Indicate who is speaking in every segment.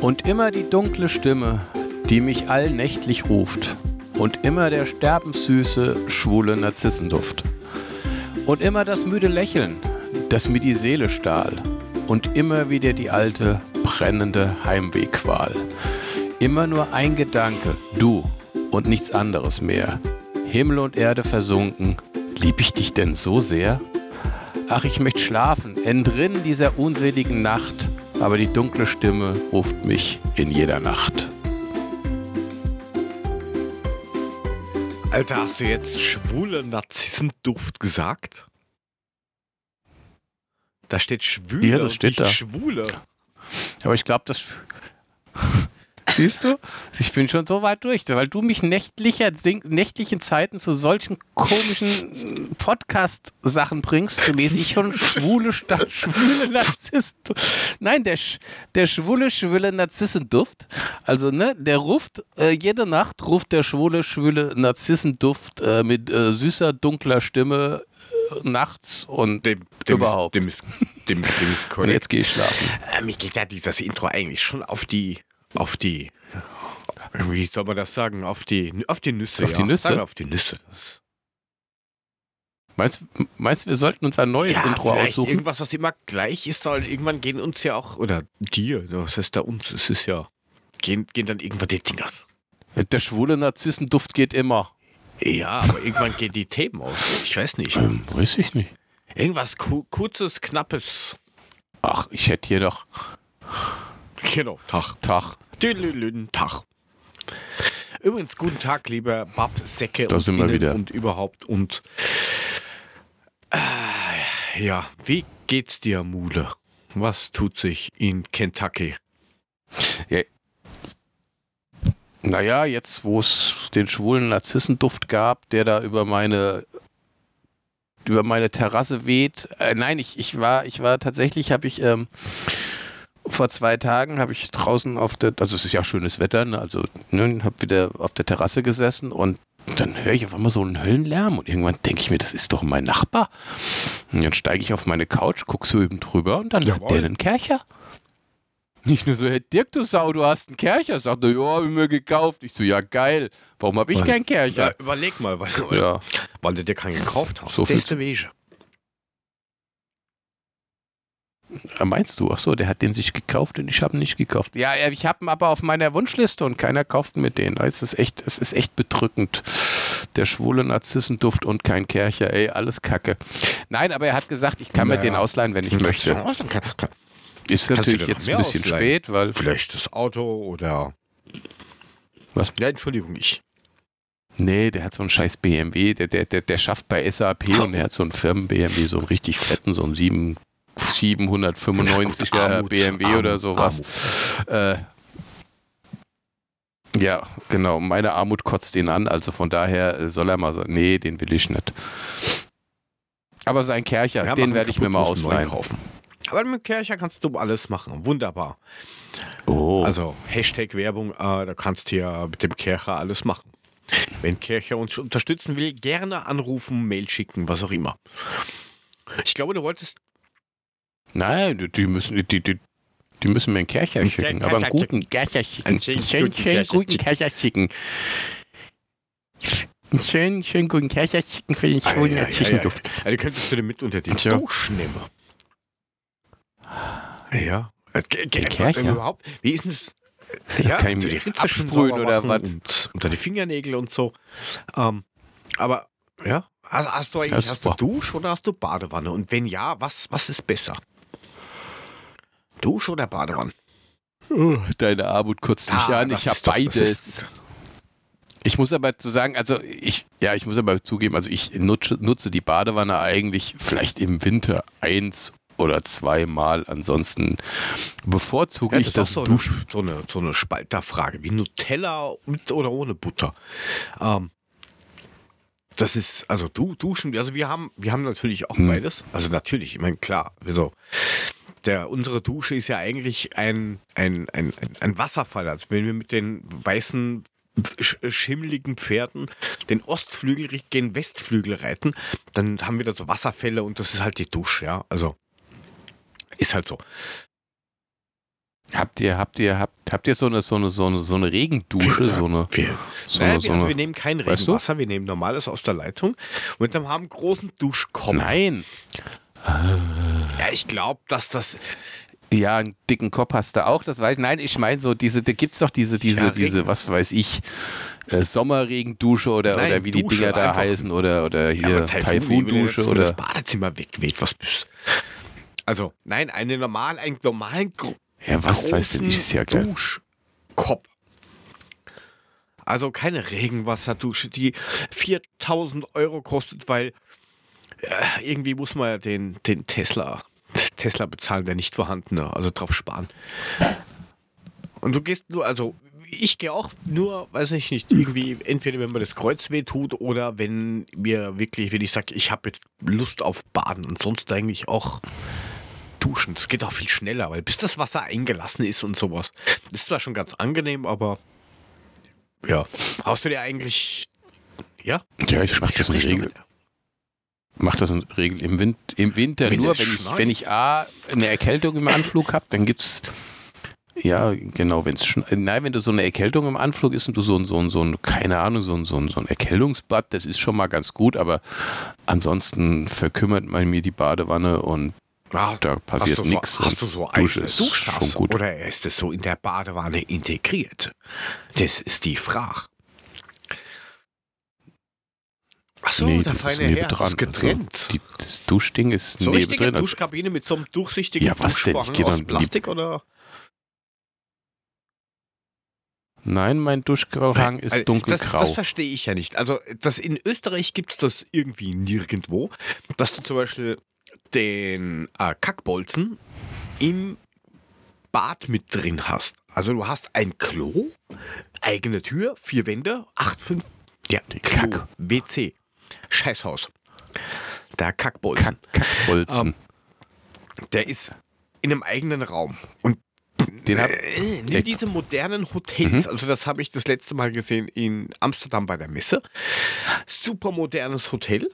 Speaker 1: Und immer die dunkle Stimme, die mich allnächtlich ruft. Und immer der sterbenssüße, schwule Narzissenduft. Und immer das müde Lächeln, das mir die Seele stahl. Und immer wieder die alte, brennende Heimwehqual. Immer nur ein Gedanke, du und nichts anderes mehr. Himmel und Erde versunken, lieb ich dich denn so sehr? Ach, ich möchte schlafen, entrinnen dieser unseligen Nacht, aber die dunkle Stimme ruft mich in jeder Nacht.
Speaker 2: Alter, hast du jetzt schwule Narzissenduft gesagt? Da steht Schwule
Speaker 1: Ja, das steht da.
Speaker 2: Schwule.
Speaker 1: Aber ich glaube, das. Siehst du? Ich bin schon so weit durch, weil du mich nächtlicher, nächtlichen Zeiten zu solchen komischen Podcast-Sachen bringst, lese ich schon schwule schwule Narzissen. Nein, der, der schwule, schwule Narzissenduft. Also, ne, der ruft, äh, jede Nacht ruft der schwule, schwule Narzissenduft äh, mit äh, süßer, dunkler Stimme äh, nachts und
Speaker 2: Dem, dem
Speaker 1: Überhaupt.
Speaker 2: Ist, dem, ist, dem, dem ist
Speaker 1: und
Speaker 2: korrekt.
Speaker 1: jetzt gehe ich schlafen.
Speaker 2: Äh, mir geht ja dieses Intro eigentlich schon auf die, auf die, wie soll man das sagen, auf die, auf die Nüsse.
Speaker 1: Auf die
Speaker 2: ja.
Speaker 1: Nüsse?
Speaker 2: Sagen wir auf die Nüsse.
Speaker 1: Meinst, meinst du, wir sollten uns ein neues
Speaker 2: ja,
Speaker 1: Intro aussuchen?
Speaker 2: irgendwas, was immer gleich ist, weil irgendwann gehen uns ja auch, oder dir, was heißt da uns, es ist ja, gehen, gehen dann irgendwann die Dinger.
Speaker 1: Der schwule Narzissenduft geht immer.
Speaker 2: Ja, aber irgendwann gehen die Themen aus. Ich weiß nicht.
Speaker 1: Ähm, weiß ich nicht.
Speaker 2: Irgendwas ku kurzes, knappes.
Speaker 1: Ach, ich hätte hier noch
Speaker 2: Genau, Tag.
Speaker 1: Tag.
Speaker 2: Tüdelüden, Tag. Übrigens, guten Tag, lieber Bab, Säcke
Speaker 1: Da
Speaker 2: und
Speaker 1: sind wir wieder.
Speaker 2: und überhaupt und äh, ja, wie geht's dir, Mule? Was tut sich in Kentucky?
Speaker 1: Naja, jetzt, wo es den schwulen Narzissenduft gab, der da über meine über meine Terrasse weht. Äh, nein, ich, ich war, ich war tatsächlich, habe ich ähm, vor zwei Tagen habe ich draußen auf der, also es ist ja schönes Wetter, ne, also ne, habe wieder auf der Terrasse gesessen und dann höre ich auf einmal so einen Höllenlärm und irgendwann denke ich mir, das ist doch mein Nachbar. Und dann steige ich auf meine Couch, gucke so eben drüber und dann hat
Speaker 2: Jawohl.
Speaker 1: der einen Kercher. Nicht nur so, hey Dirk, du Sau, du hast einen Kercher. Sagt er, ja, hab ich mir gekauft. Ich so, ja geil. Warum habe ich
Speaker 2: Weil-
Speaker 1: keinen
Speaker 2: Ja,
Speaker 1: Kercher?
Speaker 2: überleg mal, weil,
Speaker 1: Ja,
Speaker 2: weil du dir keinen gekauft hast.
Speaker 1: So viel
Speaker 2: ist der Wege.
Speaker 1: äh, meinst du? Ach so, der hat den sich gekauft und ich habe ihn nicht gekauft. Ja, ich habe ihn aber auf meiner Wunschliste und keiner kauft mir den. Es ist echt, es ist echt bedrückend. Der schwule Narzissenduft und kein Kercher, ey, alles Kacke. Nein, aber er hat gesagt, ich kann mir
Speaker 2: Naja.
Speaker 1: den ausleihen, wenn ich möchte.
Speaker 2: Kann, kann,
Speaker 1: Ist natürlich jetzt ein bisschen
Speaker 2: ausleihen?
Speaker 1: spät, weil
Speaker 2: vielleicht das Auto oder.
Speaker 1: Was?
Speaker 2: Ja, Entschuldigung, ich.
Speaker 1: Nee, der hat so einen scheiß BMW, der, der, der, der schafft bei SAP und der hat so einen Firmen-BMW, so einen richtig fetten, so einen 7, 795er
Speaker 2: Armut,
Speaker 1: BMW
Speaker 2: Armut,
Speaker 1: oder sowas. Äh, ja, genau, meine Armut kotzt ihn an, also von daher soll er mal so, nee, den will ich nicht. Aber sein Kercher,
Speaker 2: Ja,
Speaker 1: den werde ich mir mal ausleihen.
Speaker 2: Aber mit Kercher kannst du alles machen. Wunderbar.
Speaker 1: Oh,
Speaker 2: Also Hashtag Werbung, äh, da kannst du ja mit dem Kercher alles machen. Wenn Kercher uns unterstützen will, gerne anrufen, Mail schicken, was auch immer. Ich glaube, du wolltest.
Speaker 1: Nein, die- die müssen, die, die, die müssen mir einen Kercher
Speaker 2: Einen
Speaker 1: schicken, aber einen guten Kercher schicken.
Speaker 2: Einen schönen
Speaker 1: schön,
Speaker 2: guten
Speaker 1: schön
Speaker 2: Kercher
Speaker 1: guten
Speaker 2: schicken.
Speaker 1: Kercher schicken. Einen schönen, schönen guten Kercher schicken für den schwulen
Speaker 2: ja, ja, ja.
Speaker 1: Narzissenduft.
Speaker 2: Ja, die könntest du dir mit unter die
Speaker 1: Tja.
Speaker 2: Duschen nehmen. Ja.
Speaker 1: Kercher?
Speaker 2: Überhaupt, wie ist denn das?
Speaker 1: Ja, kann ich mir
Speaker 2: die Ritze sauber
Speaker 1: oder was?
Speaker 2: Und unter die Fingernägel und so. Ähm, aber, ja. Also hast du eigentlich,
Speaker 1: Ja,
Speaker 2: hast du
Speaker 1: super.
Speaker 2: Dusch oder hast du Badewanne? Und wenn ja, was, was ist besser? Dusch oder Badewanne?
Speaker 1: Oh, Deine Armut kotzt mich
Speaker 2: Ah,
Speaker 1: an. Ich habe beides. Ich muss aber zu sagen, also ich, ja, ich muss aber zugeben, also ich nutze, nutze die Badewanne eigentlich vielleicht im Winter eins oder zweimal. Ansonsten bevorzuge
Speaker 2: Ja,
Speaker 1: ich
Speaker 2: das so eine,
Speaker 1: Duschen.
Speaker 2: so, eine, so eine Spalterfrage, wie Nutella mit oder ohne Butter. Ähm, das ist, also du, Duschen, also wir haben, wir haben natürlich auch
Speaker 1: Hm.
Speaker 2: beides. Also natürlich, ich meine, klar, also der, unsere Dusche ist ja eigentlich ein, ein, ein, ein, Wasserfall. Also wenn wir mit den weißen, sch- schimmeligen Pferden den Ostflügel den Westflügel reiten, dann haben wir da so Wasserfälle und das ist halt die Dusche, ja. Also ist halt so.
Speaker 1: Habt ihr, habt ihr, habt, habt ihr so eine, so eine, so eine, so eine Regendusche, so eine,
Speaker 2: Wir,
Speaker 1: so
Speaker 2: naja,
Speaker 1: eine, so
Speaker 2: also
Speaker 1: eine
Speaker 2: wir nehmen kein
Speaker 1: weißt du?
Speaker 2: Regenwasser, wir nehmen normales aus der Leitung und dann haben einen großen Duschkopf.
Speaker 1: Nein,
Speaker 2: Ja, ich glaube, dass das.
Speaker 1: ja, einen dicken Kopf hast du auch, das weiß ich. Nein, ich meine so, diese, da gibt's doch diese, diese,
Speaker 2: Ja,
Speaker 1: diese, was weiß ich, äh, Sommerregendusche oder,
Speaker 2: Nein,
Speaker 1: oder wie die
Speaker 2: Dusche,
Speaker 1: Dinger da heißen oder, oder
Speaker 2: Ja,
Speaker 1: hier
Speaker 2: wenn
Speaker 1: Taifundusche oder.
Speaker 2: das Badezimmer wegweht, was bist Also, nein, eine normal, einen normalen gro
Speaker 1: Ja, was weiß denn ich, ist ja geil.
Speaker 2: Duschkopf. Also keine Regenwasserdusche, die 4000 Euro kostet, weil äh, irgendwie muss man ja den, den Tesla, Tesla bezahlen, der nicht vorhandene, also drauf sparen. Und du gehst nur, also ich gehe auch nur, weiß ich nicht, irgendwie, entweder wenn mir das Kreuz weh tut oder wenn mir wirklich, wenn ich sage, ich habe jetzt Lust auf Baden und sonst eigentlich auch duschen. Das geht auch viel schneller, weil bis das Wasser eingelassen ist und sowas. Das ist zwar schon ganz angenehm, aber ja. Haust du dir eigentlich. Ja?
Speaker 1: Ja, ich mach das Regel. Mach das in Regel im, Win im Winter
Speaker 2: Wenn
Speaker 1: nur,
Speaker 2: es
Speaker 1: wenn ich, wenn ich A, eine Erkältung im Anflug habe, dann gibt's ja, genau, wenn es nein, wenn du so eine Erkältung im Anflug ist und du so ein, so ein, so ein keine Ahnung, so ein, so ein, so ein Erkältungsbad, das ist schon mal ganz gut, aber ansonsten verkümmert man mir die Badewanne und
Speaker 2: Ah,
Speaker 1: da passiert nichts.
Speaker 2: So, hast du so
Speaker 1: Dusche
Speaker 2: eine Duschtasse
Speaker 1: gut.
Speaker 2: oder ist es so in der Badewanne integriert? Das ist die Frage. Achso,
Speaker 1: nee,
Speaker 2: der
Speaker 1: das ist
Speaker 2: feine
Speaker 1: neben
Speaker 2: Herr
Speaker 1: dran.
Speaker 2: ist getrennt.
Speaker 1: Also, die, das Duschding ist
Speaker 2: so
Speaker 1: neben drin. Also,
Speaker 2: Duschkabine mit so einem durchsichtigen
Speaker 1: Ja, was denn? Ich
Speaker 2: aus
Speaker 1: dann lieb-
Speaker 2: Plastik oder?
Speaker 1: nein, mein Duschvorhang ist
Speaker 2: Also,
Speaker 1: dunkelgrau.
Speaker 2: Das, das verstehe ich ja nicht. Also, das in Österreich gibt es das irgendwie nirgendwo, dass du zum Beispiel den äh, Kackbolzen im Bad mit drin hast. Also du hast ein Klo, eigene Tür, vier Wände, acht, fünf, ja,
Speaker 1: Kack.
Speaker 2: WC, Scheißhaus. Der Kackbolzen,
Speaker 1: Kack, Kackbolzen.
Speaker 2: der ist in einem eigenen Raum. Und
Speaker 1: Den hab,
Speaker 2: äh, nimm diese modernen Hotels,
Speaker 1: Mhm.
Speaker 2: also das habe ich das letzte Mal gesehen in Amsterdam bei der Messe. Super modernes Hotel.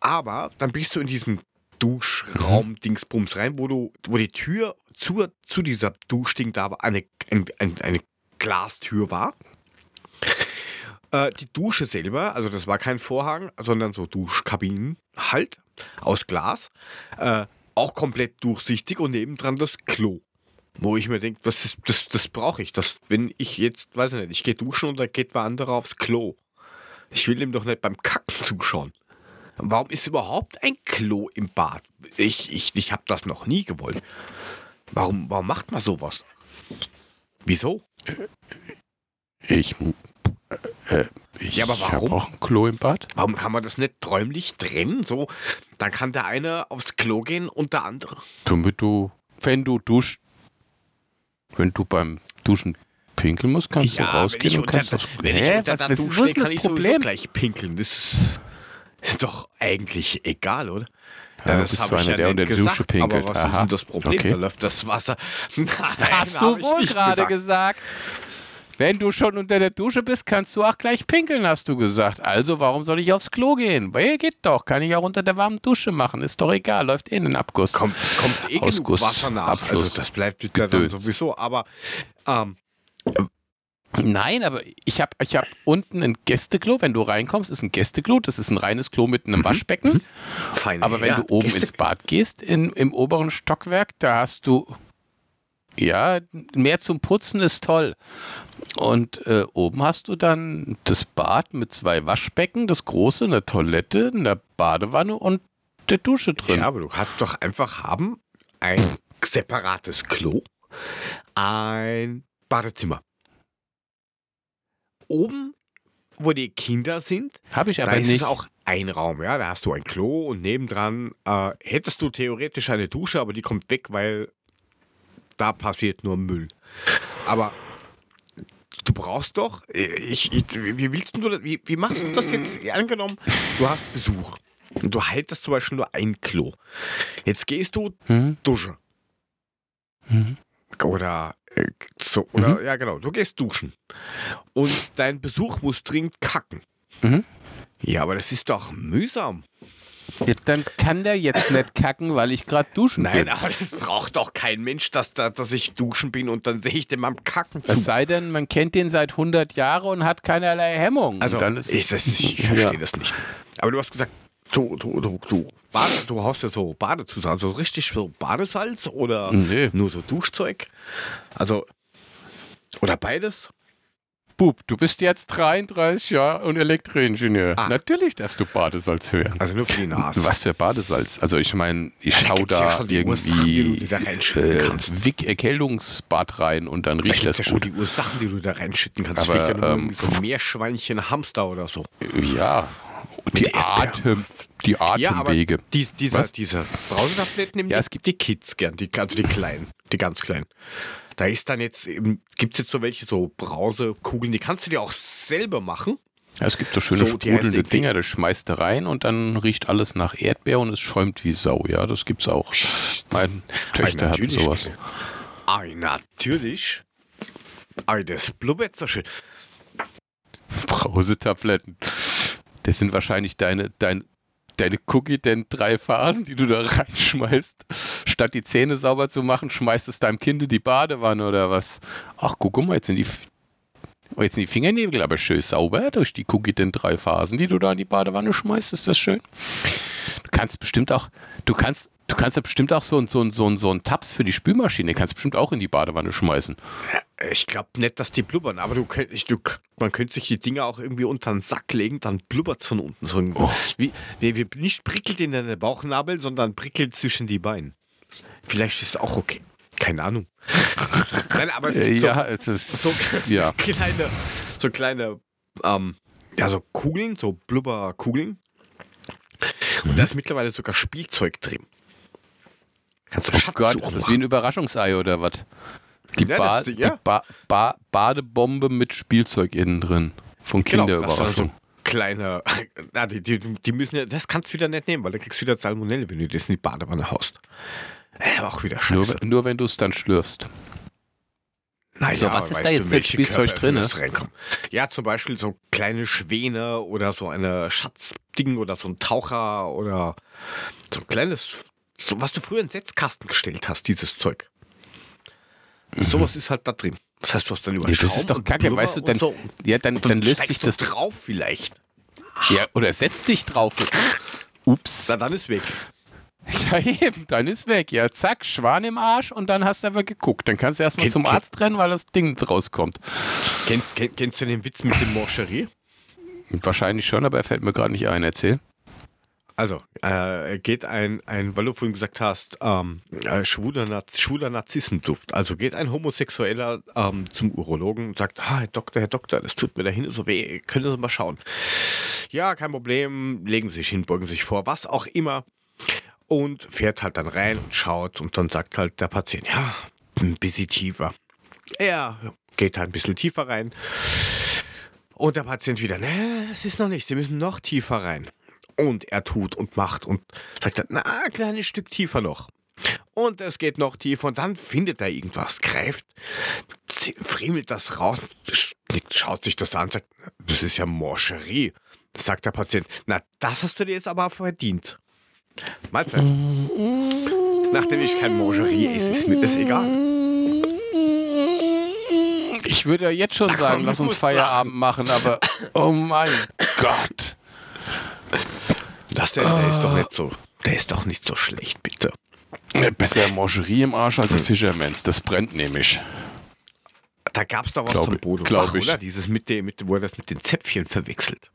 Speaker 2: Aber dann bist du in diesen Duschraum Dingsbums rein, wo du, wo die Tür zu, zu dieser Duschding da eine, ein, ein, eine Glastür war. Äh, die Dusche selber, also das war kein Vorhang, sondern so Duschkabinen halt aus Glas. Äh, auch komplett durchsichtig und nebendran das Klo. Wo ich mir denke, ist, das, das brauche ich. Das, wenn ich jetzt, weiß ich nicht, ich gehe duschen und da geht wer anderer aufs Klo. Ich will ihm doch nicht beim Kacken zuschauen. Warum ist überhaupt ein Klo im Bad? Ich, ich, ich habe das noch nie gewollt. Warum, warum macht man sowas? Wieso?
Speaker 1: ich, äh, ich
Speaker 2: Ja, aber warum?
Speaker 1: auch ein Klo im Bad.
Speaker 2: Warum kann man das nicht träumlich trennen? So, dann kann der eine aufs Klo gehen und der andere.
Speaker 1: Damit du, wenn du duschst, wenn du beim Duschen pinkeln musst, kannst du rausgehen und kannst das.
Speaker 2: wenn ich unter der Dusche stehe,
Speaker 1: ist
Speaker 2: kann
Speaker 1: das
Speaker 2: ich
Speaker 1: Problem?
Speaker 2: gleich pinkeln. Das ist, ist doch eigentlich egal, oder?
Speaker 1: Ja,
Speaker 2: das
Speaker 1: bist du
Speaker 2: ich
Speaker 1: einer,
Speaker 2: ja
Speaker 1: der unter der Dusche pinkelt.
Speaker 2: Aber was ist
Speaker 1: Aha.
Speaker 2: denn das Problem?
Speaker 1: Okay.
Speaker 2: Da läuft das Wasser. Nein,
Speaker 1: Hast du wohl gerade
Speaker 2: gesagt.
Speaker 1: gesagt. Wenn du schon unter der Dusche bist, kannst du auch gleich pinkeln, hast du gesagt. Also warum soll ich aufs Klo gehen? Weil geht doch, kann ich auch unter der warmen Dusche machen. Ist doch egal, läuft eh in den Abguss.
Speaker 2: Kommt, kommt eh genug
Speaker 1: Ausguss,
Speaker 2: Wasser nach.
Speaker 1: Abfluss,
Speaker 2: Also das bleibt ja dann sowieso. Aber ähm,
Speaker 1: Nein, aber ich habe ich hab unten ein Gästeklo. Wenn du reinkommst, ist ein Gästeklo. Das ist ein reines Klo mit einem Waschbecken.
Speaker 2: fein.
Speaker 1: Aber wenn
Speaker 2: ja,
Speaker 1: du oben
Speaker 2: Gäste-
Speaker 1: ins Bad gehst, in, im oberen Stockwerk, da hast du, ja, mehr zum Putzen ist toll. Und äh, oben hast du dann das Bad mit zwei Waschbecken, das große, eine Toilette, eine Badewanne und der Dusche drin.
Speaker 2: Ja, aber du kannst doch einfach haben ein separates Klo, ein Badezimmer. Oben, wo die Kinder sind,
Speaker 1: Habe ich
Speaker 2: da
Speaker 1: aber
Speaker 2: ist
Speaker 1: nicht.
Speaker 2: es auch ein Raum, ja. Da hast du ein Klo und nebendran äh, hättest du theoretisch eine Dusche, aber die kommt weg, weil da passiert nur Müll. Aber du brauchst doch, ich, ich, wie willst du wie, wie machst du das jetzt? Angenommen, du hast Besuch und du haltest zum Beispiel nur ein Klo. Jetzt gehst du
Speaker 1: Hm?
Speaker 2: duschen.
Speaker 1: Mhm.
Speaker 2: Oder äh, so, oder ja genau, du gehst duschen. Und dein Besuch muss dringend kacken.
Speaker 1: Mhm.
Speaker 2: Ja, aber das ist doch mühsam.
Speaker 1: Ja, dann kann der jetzt nicht kacken, weil ich gerade duschen
Speaker 2: Nein,
Speaker 1: bin.
Speaker 2: aber das braucht doch kein Mensch, dass, da, dass ich duschen bin und dann sehe ich dem am Kacken zu.
Speaker 1: Es sei denn, man kennt den seit 100 Jahren und hat keinerlei Hemmung.
Speaker 2: Also,
Speaker 1: dann ist
Speaker 2: ich, das, ich
Speaker 1: Ja.
Speaker 2: verstehe das nicht. Aber du hast gesagt, du, du, du, du, Bade, du haust ja so Badezusatz, also richtig so Badesalz oder
Speaker 1: Nee.
Speaker 2: nur so Duschzeug? Also, oder beides?
Speaker 1: Bub, du bist jetzt 33 Jahre und Elektroingenieur.
Speaker 2: Ah.
Speaker 1: Natürlich darfst du Badesalz hören.
Speaker 2: Also nur für die Nase.
Speaker 1: Was für Badesalz? Also ich meine, ich
Speaker 2: da
Speaker 1: schau
Speaker 2: ja
Speaker 1: da
Speaker 2: schon Ursachen, die
Speaker 1: irgendwie
Speaker 2: da
Speaker 1: äh. Wick Erkältungsbad rein und dann
Speaker 2: Da
Speaker 1: riecht
Speaker 2: gibt
Speaker 1: das
Speaker 2: ja schon
Speaker 1: gut.
Speaker 2: die Ursachen, die du da reinschütten kannst.
Speaker 1: Aber,
Speaker 2: Vielleicht ja nur
Speaker 1: ähm,
Speaker 2: irgendwie so ein Meerschweinchen, Hamster oder so.
Speaker 1: Ja, die. Atem, die
Speaker 2: Ja, aber
Speaker 1: Atemwege.
Speaker 2: die, dieser,
Speaker 1: Was?
Speaker 2: diese Brausetabletten nehmen
Speaker 1: Ja, es gibt-
Speaker 2: die Kids gern, die, also die kleinen, die ganz kleinen. Da ist dann jetzt, gibt es jetzt so welche, so Brausekugeln, die kannst du dir auch selber machen.
Speaker 1: Ja, es gibt so schöne
Speaker 2: So,
Speaker 1: sprudelnde Dinger, das schmeißt du rein und dann riecht alles nach Erdbeer und es schäumt wie Sau. Ja, das gibt's auch. Meine Töchter
Speaker 2: natürlich.
Speaker 1: sowas.
Speaker 2: Ei, natürlich. Ei, das blubbert so schön.
Speaker 1: Brausetabletten. Das sind wahrscheinlich deine, dein, deine Cookie denn drei Phasen, die du da reinschmeißt. Statt die Zähne sauber zu machen, schmeißt es deinem Kind in die Badewanne oder was. Ach, guck mal, jetzt sind die, oh, jetzt sind die Fingernägel aber schön sauber durch die Cookie denn drei Phasen, die du da in die Badewanne schmeißt. Ist das schön? Du kannst bestimmt auch, du kannst, du kannst ja bestimmt auch so, ein- so, so, ein- so ein Tabs für die Spülmaschine, kannst bestimmt auch in die Badewanne schmeißen.
Speaker 2: Ich glaube nicht, dass die blubbern, aber du, ich, du, man könnte sich die Dinger auch irgendwie unter den Sack legen, dann blubbert es von unten. So irgendwie. wie, wie, wie, nicht prickelt in den Bauchnabel, sondern prickelt zwischen die Beine. Vielleicht ist auch okay. Keine Ahnung. Nein, aber es
Speaker 1: Äh,
Speaker 2: so,
Speaker 1: ja, es ist,
Speaker 2: so,
Speaker 1: ja.
Speaker 2: kleine, so kleine, ähm, ja, so Kugeln, so Blubberkugeln. Und da ist mittlerweile sogar Spielzeug drin. Kannst du
Speaker 1: Oh Gott, ist das wie ein Überraschungsei oder was? Die,
Speaker 2: Ja,
Speaker 1: ba
Speaker 2: das- ja.
Speaker 1: die ba ba Badebombe mit Spielzeug innen drin. Von
Speaker 2: Genau,
Speaker 1: Kinderüberraschung.
Speaker 2: so kleine. Na, die, die, die müssen ja, das kannst du wieder nicht nehmen, weil da kriegst du wieder Salmonelle, wenn du das in die Badewanne haust. Äh, aber auch wieder
Speaker 1: nur,
Speaker 2: scheiße.
Speaker 1: nur wenn du es dann schlürfst.
Speaker 2: Naja,
Speaker 1: So, was ist da jetzt für Spielzeug drin?
Speaker 2: Ja, zum Beispiel so kleine Schwäne oder so eine Schatzding oder so ein Taucher oder so ein kleines, so, was du früher in den Setzkasten gestellt hast, dieses Zeug. Sowas ist halt da drin. Das heißt, du hast dann über
Speaker 1: Mhm. Ja, das ist doch kacke, weißt du, dann,
Speaker 2: so.
Speaker 1: ja, dann,
Speaker 2: Und
Speaker 1: dann löst sich
Speaker 2: du
Speaker 1: das.
Speaker 2: drauf vielleicht.
Speaker 1: Ja, oder setz dich drauf. Ups.
Speaker 2: Na, dann ist weg.
Speaker 1: Ja, eben, dann ist weg. Ja, zack, Schwan im Arsch und dann hast du aber geguckt. Dann kannst du erstmal
Speaker 2: Kennt-
Speaker 1: zum
Speaker 2: kennt-
Speaker 1: Arzt rennen, weil das Ding rauskommt.
Speaker 2: Kennst, kenn, kennst du den Witz mit dem Morcherie?
Speaker 1: Wahrscheinlich schon, aber er fällt mir gerade nicht ein. Erzähl.
Speaker 2: Also, äh, geht ein, ein, weil du vorhin gesagt hast, ähm, äh, schwuler, Naz schwuler Narzissenduft. Also geht ein Homosexueller ähm, zum Urologen und sagt, ah, Herr Doktor, Herr Doktor, das tut mir da hinten so weh, können Sie mal schauen. Ja, kein Problem, legen Sie sich hin, beugen Sie sich vor, was auch immer. Und fährt halt dann rein und schaut und dann sagt halt der Patient, ja, ein bisschen tiefer. Er geht halt ein bisschen tiefer rein. Und der Patient wieder, ne, es ist noch nicht, Sie müssen noch tiefer rein. Und er tut und macht und sagt dann, na, ein kleines Stück tiefer noch. Und es geht noch tiefer und dann findet er irgendwas, greift, friemelt das raus, sch- schaut sich das an, sagt, das ist ja Morcherie. Sagt der Patient, na, das hast du dir jetzt aber verdient. Mahlzeit. Nachdem ich kein Morcherie esse, ist mir das egal.
Speaker 1: Ich würde ja jetzt schon sagen,
Speaker 2: komm,
Speaker 1: lass uns Feierabend machen, aber oh mein Gott.
Speaker 2: Das, der, der ist doch nicht so, der ist doch nicht so schlecht, bitte.
Speaker 1: Besser Moscherie im Arsch als ein Fischermans. Das brennt nämlich.
Speaker 2: Da gab es doch was
Speaker 1: Glaub ich-
Speaker 2: Bodo Bach,
Speaker 1: ich.
Speaker 2: oder? Dieses mit dem, mit, wo er das mit den Zäpfchen verwechselt.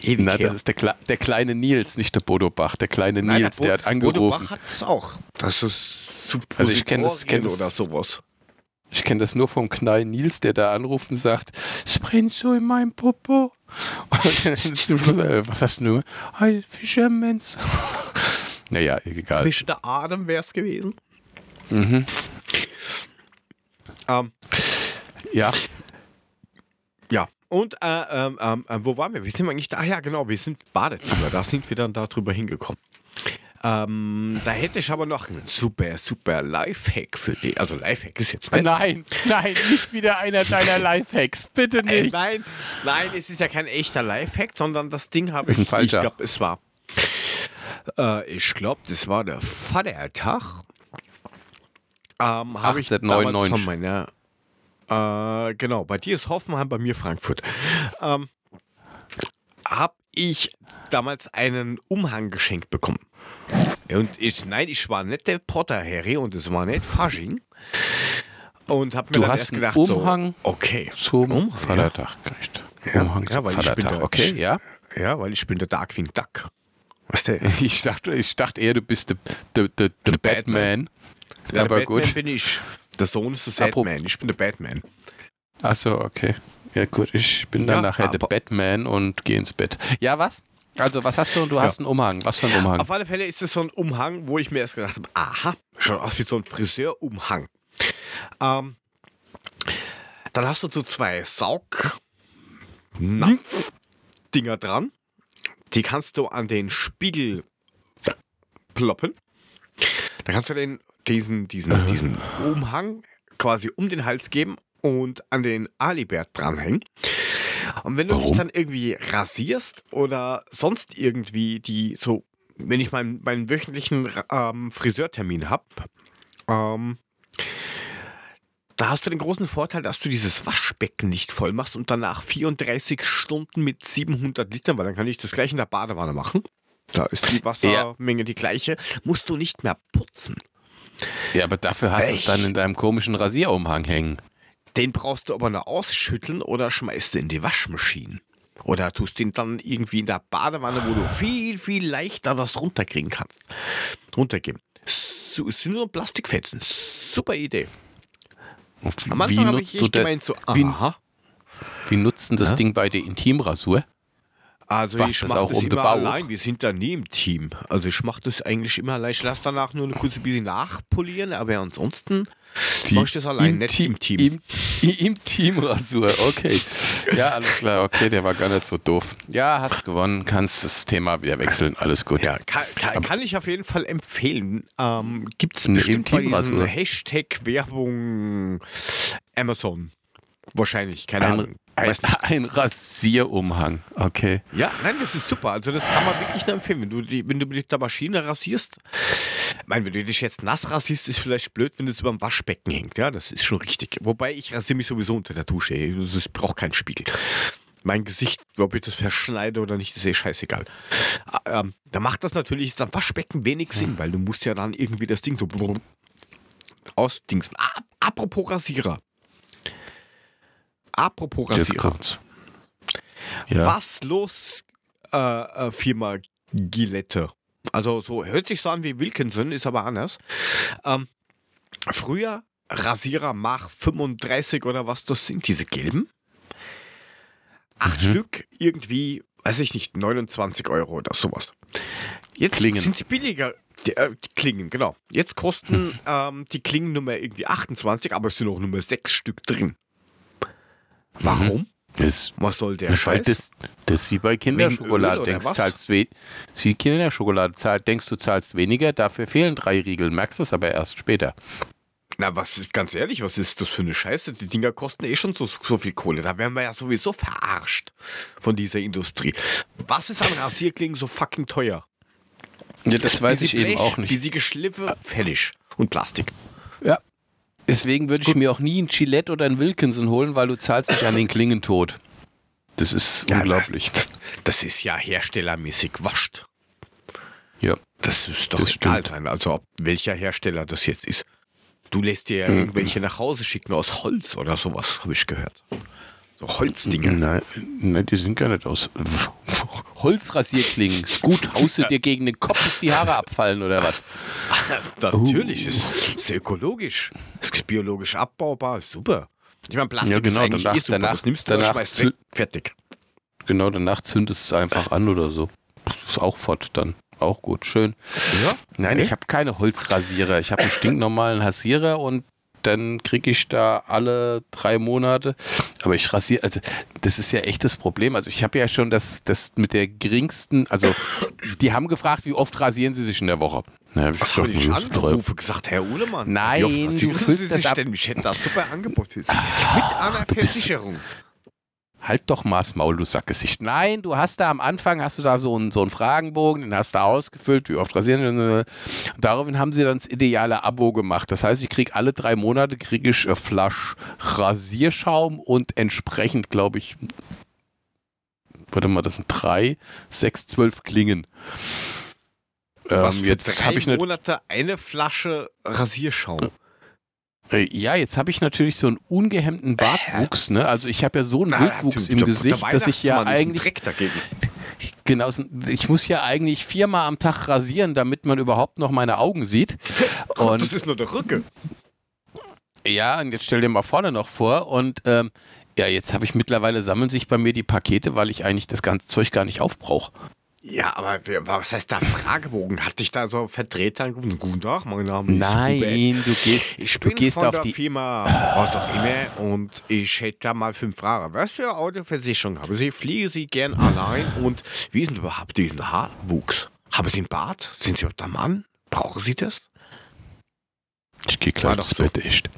Speaker 2: Ewig
Speaker 1: Na,
Speaker 2: her.
Speaker 1: das ist der, Kle der kleine Nils, nicht der Bodo Bach. Der kleine
Speaker 2: Nein,
Speaker 1: Nils,
Speaker 2: Bo-
Speaker 1: der hat
Speaker 2: Bodo
Speaker 1: angerufen.
Speaker 2: Bach hat das auch. Das ist Suppositorien
Speaker 1: Also ich kenn das- kenn das-
Speaker 2: oder sowas.
Speaker 1: Ich kenne das nur vom kleinen Nils, der da anruft und sagt, es brennt so in meinem Popo. Und dann zum Schluss, äh, was hast du nur? Hey, Fischermans. naja, egal.
Speaker 2: Der Adam wäre es gewesen.
Speaker 1: Mhm.
Speaker 2: Ähm,
Speaker 1: Ja,
Speaker 2: ja. Und äh, ähm, ähm, äh, wo waren wir? Wie sind wir eigentlich da? Ah ja, genau, wir sind Badezimmer. Da sind wir dann darüber hingekommen. Ähm, da hätte ich aber noch einen super, super Lifehack für dich. Also Lifehack ist jetzt nicht.
Speaker 1: nein, nein, nicht wieder einer deiner Lifehacks. Bitte
Speaker 2: Äh,
Speaker 1: nicht.
Speaker 2: nein, nein, es ist ja kein echter Lifehack, sondern das Ding habe
Speaker 1: Ist
Speaker 2: ich.
Speaker 1: ein falscher.
Speaker 2: Ich glaube, es war. Äh, ich glaube, das war der Vatertag. Ähm, habe ich
Speaker 1: 1899.
Speaker 2: damals von meiner, äh, genau, bei dir ist Hoffenheim, bei mir Frankfurt. Ähm, habe ich damals einen Umhang geschenkt bekommen. Und ich, nein, ich war nicht der Potter Harry und es war nicht Fasching. Und habe mir
Speaker 1: Du
Speaker 2: dann
Speaker 1: hast
Speaker 2: erst gedacht,
Speaker 1: Umhang
Speaker 2: so, okay,
Speaker 1: Zum
Speaker 2: Umhang,
Speaker 1: Vatertag gekriegt.
Speaker 2: Ja,
Speaker 1: Umhang
Speaker 2: ja,
Speaker 1: zum
Speaker 2: weil ich bin
Speaker 1: Vatertag.
Speaker 2: der-
Speaker 1: Okay, ja.
Speaker 2: Ja, ja, weil ich bin der Darkwing Duck. Was der?
Speaker 1: Ich dachte, ich dachte eher, du bist der der- der- der
Speaker 2: The
Speaker 1: Batman.
Speaker 2: Der
Speaker 1: Aber
Speaker 2: Batman
Speaker 1: gut.
Speaker 2: bin ich. Der Sohn ist der Batman. Ich bin der Batman.
Speaker 1: Achso, okay. Ja, gut, ich bin dann
Speaker 2: Ja,
Speaker 1: nachher der Batman und gehe ins Bett. Ja, was? Also, was hast du? Du hast einen Umhang. Was für ein Umhang?
Speaker 2: Auf alle Fälle ist es so ein Umhang, wo ich mir erst gedacht habe, aha, schaut aus wie so ein Friseurumhang. Ähm, dann hast du so zwei Saug-Napf-Dinger dran. Die kannst du an den Spiegel ploppen. Da kannst du den, diesen, diesen, diesen Umhang quasi um den Hals geben und an den Alibert dranhängen. Und wenn du dich
Speaker 1: Warum?
Speaker 2: dann irgendwie rasierst oder sonst irgendwie die so, wenn ich meinen, meinen wöchentlichen ähm, Friseurtermin habe, ähm, da hast du den großen Vorteil, dass du dieses Waschbecken nicht voll machst und danach 34 Stunden mit 700 Litern, weil dann kann ich das gleich in der Badewanne machen. Da ist die Wassermenge die gleiche. Musst du nicht mehr putzen.
Speaker 1: Ja, aber dafür hast du es dann in deinem komischen Rasierumhang hängen.
Speaker 2: Den brauchst du aber nur ausschütteln oder schmeißt du in die Waschmaschine. Oder tust den dann irgendwie in der Badewanne, wo du viel, viel leichter was runterkriegen kannst. Runtergeben. So, sind nur Plastikfetzen. Super Idee. Am
Speaker 1: Wie
Speaker 2: Anfang habe ich echt
Speaker 1: das?
Speaker 2: gemeint so,
Speaker 1: wie-
Speaker 2: aha.
Speaker 1: Wie nutzt denn das
Speaker 2: Ja?
Speaker 1: Ding bei der Intimrasur?
Speaker 2: Also
Speaker 1: Was,
Speaker 2: ich
Speaker 1: das
Speaker 2: mache
Speaker 1: auch
Speaker 2: das
Speaker 1: um
Speaker 2: immer allein. Wir sind da nie im Team. Also ich mache das eigentlich immer allein. Ich lasse danach nur eine kurze bisschen nachpolieren, aber ansonsten mache ich das allein, nicht im Team.
Speaker 1: Im, im Team Rasur, okay. Ja, alles klar, okay, der war gar nicht so doof. Ja, hast gewonnen, kannst das Thema wieder wechseln, alles gut.
Speaker 2: Ja, kann, kann, kann ich auf jeden Fall empfehlen. Ähm, Gibt es bestimmt bei
Speaker 1: Intimrasur.
Speaker 2: diesem Hashtag Werbung Amazon. Wahrscheinlich, keine
Speaker 1: Ein,
Speaker 2: Ahnung.
Speaker 1: Ein, ein Rasierumhang, okay.
Speaker 2: Ja, nein, das ist super. Also das kann man wirklich nur empfehlen. Wenn du, die, wenn du mit der Maschine rasierst, ich meine, wenn du dich jetzt nass rasierst, ist vielleicht blöd, wenn es über dem Waschbecken hängt. Ja, das ist schon richtig. Wobei ich rasiere mich sowieso unter der Dusche. Ich brauche keinen Spiegel. Mein Gesicht, ob ich das verschneide oder nicht, ist eh scheißegal. Ähm, da macht das natürlich jetzt am Waschbecken wenig Sinn, weil du musst ja dann irgendwie das Ding so ausdingsen. Ah, apropos Rasierer. Apropos Rasierer.
Speaker 1: Ja.
Speaker 2: Was los, äh, äh, Firma Gillette? Also so hört sich so an wie Wilkinson, ist aber anders. Ähm, früher Rasierer Mach 35 oder was das sind, diese gelben. Acht
Speaker 1: Mhm.
Speaker 2: Stück, irgendwie, weiß ich nicht, 29 Euro oder sowas. Jetzt
Speaker 1: Klingen.
Speaker 2: sind sie billiger. Die, äh, die Klingen, genau. Jetzt kosten ähm, die Klingen Nummer irgendwie 28, aber es sind auch Nummer 6 Stück drin. Warum?
Speaker 1: Das,
Speaker 2: Was soll der Scheiß?
Speaker 1: das, das ist wie bei Kinderschokolade. Denkst, zahlst wie Kinderschokolade. Zahl, denkst du zahlst weniger, dafür fehlen drei Riegel. Merkst es aber erst später.
Speaker 2: Na, was ist ganz ehrlich, was ist das für eine Scheiße? Die Dinger kosten eh schon so, so viel Kohle. Da werden wir ja sowieso verarscht von dieser Industrie. Was ist an Rasierklingen so fucking teuer?
Speaker 1: Ja, das weiß
Speaker 2: Wie
Speaker 1: ich
Speaker 2: sie
Speaker 1: eben
Speaker 2: Blech,
Speaker 1: auch nicht.
Speaker 2: Wie sie geschliffen, fertig. Und Plastik.
Speaker 1: Ja. Deswegen würde ich mir auch nie ein Gillette oder ein Wilkinson holen, weil du zahlst dich an den Klingen tot. Das ist
Speaker 2: Ja,
Speaker 1: unglaublich.
Speaker 2: Das, das ist ja herstellermäßig wascht.
Speaker 1: Ja.
Speaker 2: Das ist doch
Speaker 1: Das
Speaker 2: egal
Speaker 1: stimmt.
Speaker 2: sein, also ob welcher Hersteller das jetzt ist. Du lässt dir ja
Speaker 1: Mhm.
Speaker 2: irgendwelche nach Hause schicken aus Holz oder sowas, habe ich gehört. Holzdinge.
Speaker 1: Nein, nein, die sind gar nicht aus. Holzrasierklingen. Ist gut. Haust du dir gegen den Kopf, bis die Haare abfallen oder was?
Speaker 2: Natürlich, das ist ökologisch. Das ist biologisch abbaubar, super. Ich meine, Plastik
Speaker 1: Ja, genau,
Speaker 2: ist eigentlich
Speaker 1: danach-
Speaker 2: eh super.
Speaker 1: danach-
Speaker 2: das nimmst du
Speaker 1: danach zü-
Speaker 2: weg. Fertig.
Speaker 1: Genau, danach zündest du es einfach an oder so. Das ist auch fort dann. Auch gut, schön.
Speaker 2: Ja?
Speaker 1: Nein, ich habe keine Holzrasierer. Ich habe einen stinknormalen Rasierer und dann kriege ich da alle drei Monate. Aber ich rasiere, also das ist ja echt das Problem. Also ich habe ja schon das, das mit der geringsten, also die haben gefragt, wie oft rasieren sie sich in der Woche. Na, hab ich
Speaker 2: habe ich
Speaker 1: "Nö,
Speaker 2: angerufen? Gesagt, Herr Uhlemann.
Speaker 1: Nein, du füllst das ab-
Speaker 2: Denn? Ich hätte da super Angebot für Sie. Mit einer Versicherung.
Speaker 1: Halt doch mal das Maul, du Sackgesicht. Nein, du hast da am Anfang, hast du da so einen, so einen Fragenbogen, den hast du ausgefüllt, wie oft rasieren. Daraufhin haben sie dann das ideale Abo gemacht. Das heißt, ich kriege alle drei Monate kriege ich äh, Flasch Rasierschaum und entsprechend, glaube ich, warte mal, das sind drei, sechs, zwölf Klingen.
Speaker 2: Was ähm, jetzt habe ich eine Monate eine Flasche Rasierschaum.
Speaker 1: Äh, ja, jetzt habe ich natürlich so einen ungehemmten Bartwuchs, ne? Also ich habe ja so einen Na, Wildwuchs im Gesicht, dass ich ja eigentlich Genau, ich muss ja eigentlich viermal am Tag rasieren, damit man überhaupt noch meine Augen sieht.
Speaker 2: Und das ist nur der Rücken.
Speaker 1: Ja, und jetzt stell dir mal vorne noch vor und ähm, ja, jetzt habe ich mittlerweile sammeln sich bei mir die Pakete, weil ich eigentlich das ganze Zeug gar nicht aufbrauche.
Speaker 2: Ja, aber was heißt da Fragebogen? Hat dich da so Vertreter angerufen? Guten Tag, mein Name ist
Speaker 1: Nein, Hubert. du gehst,
Speaker 2: ich
Speaker 1: du
Speaker 2: bin
Speaker 1: gehst
Speaker 2: von
Speaker 1: auf
Speaker 2: der
Speaker 1: die
Speaker 2: Firma was auch immer und ich hätte da mal fünf Fragen. Was für Autoversicherung haben Sie? Fliegen Sie gern allein und wie ist denn überhaupt diesen Haarwuchs? Haben Sie einen Bart? Sind Sie der Mann? Brauchen Sie das?
Speaker 1: Ich gehe gleich ins so. Bett, echt.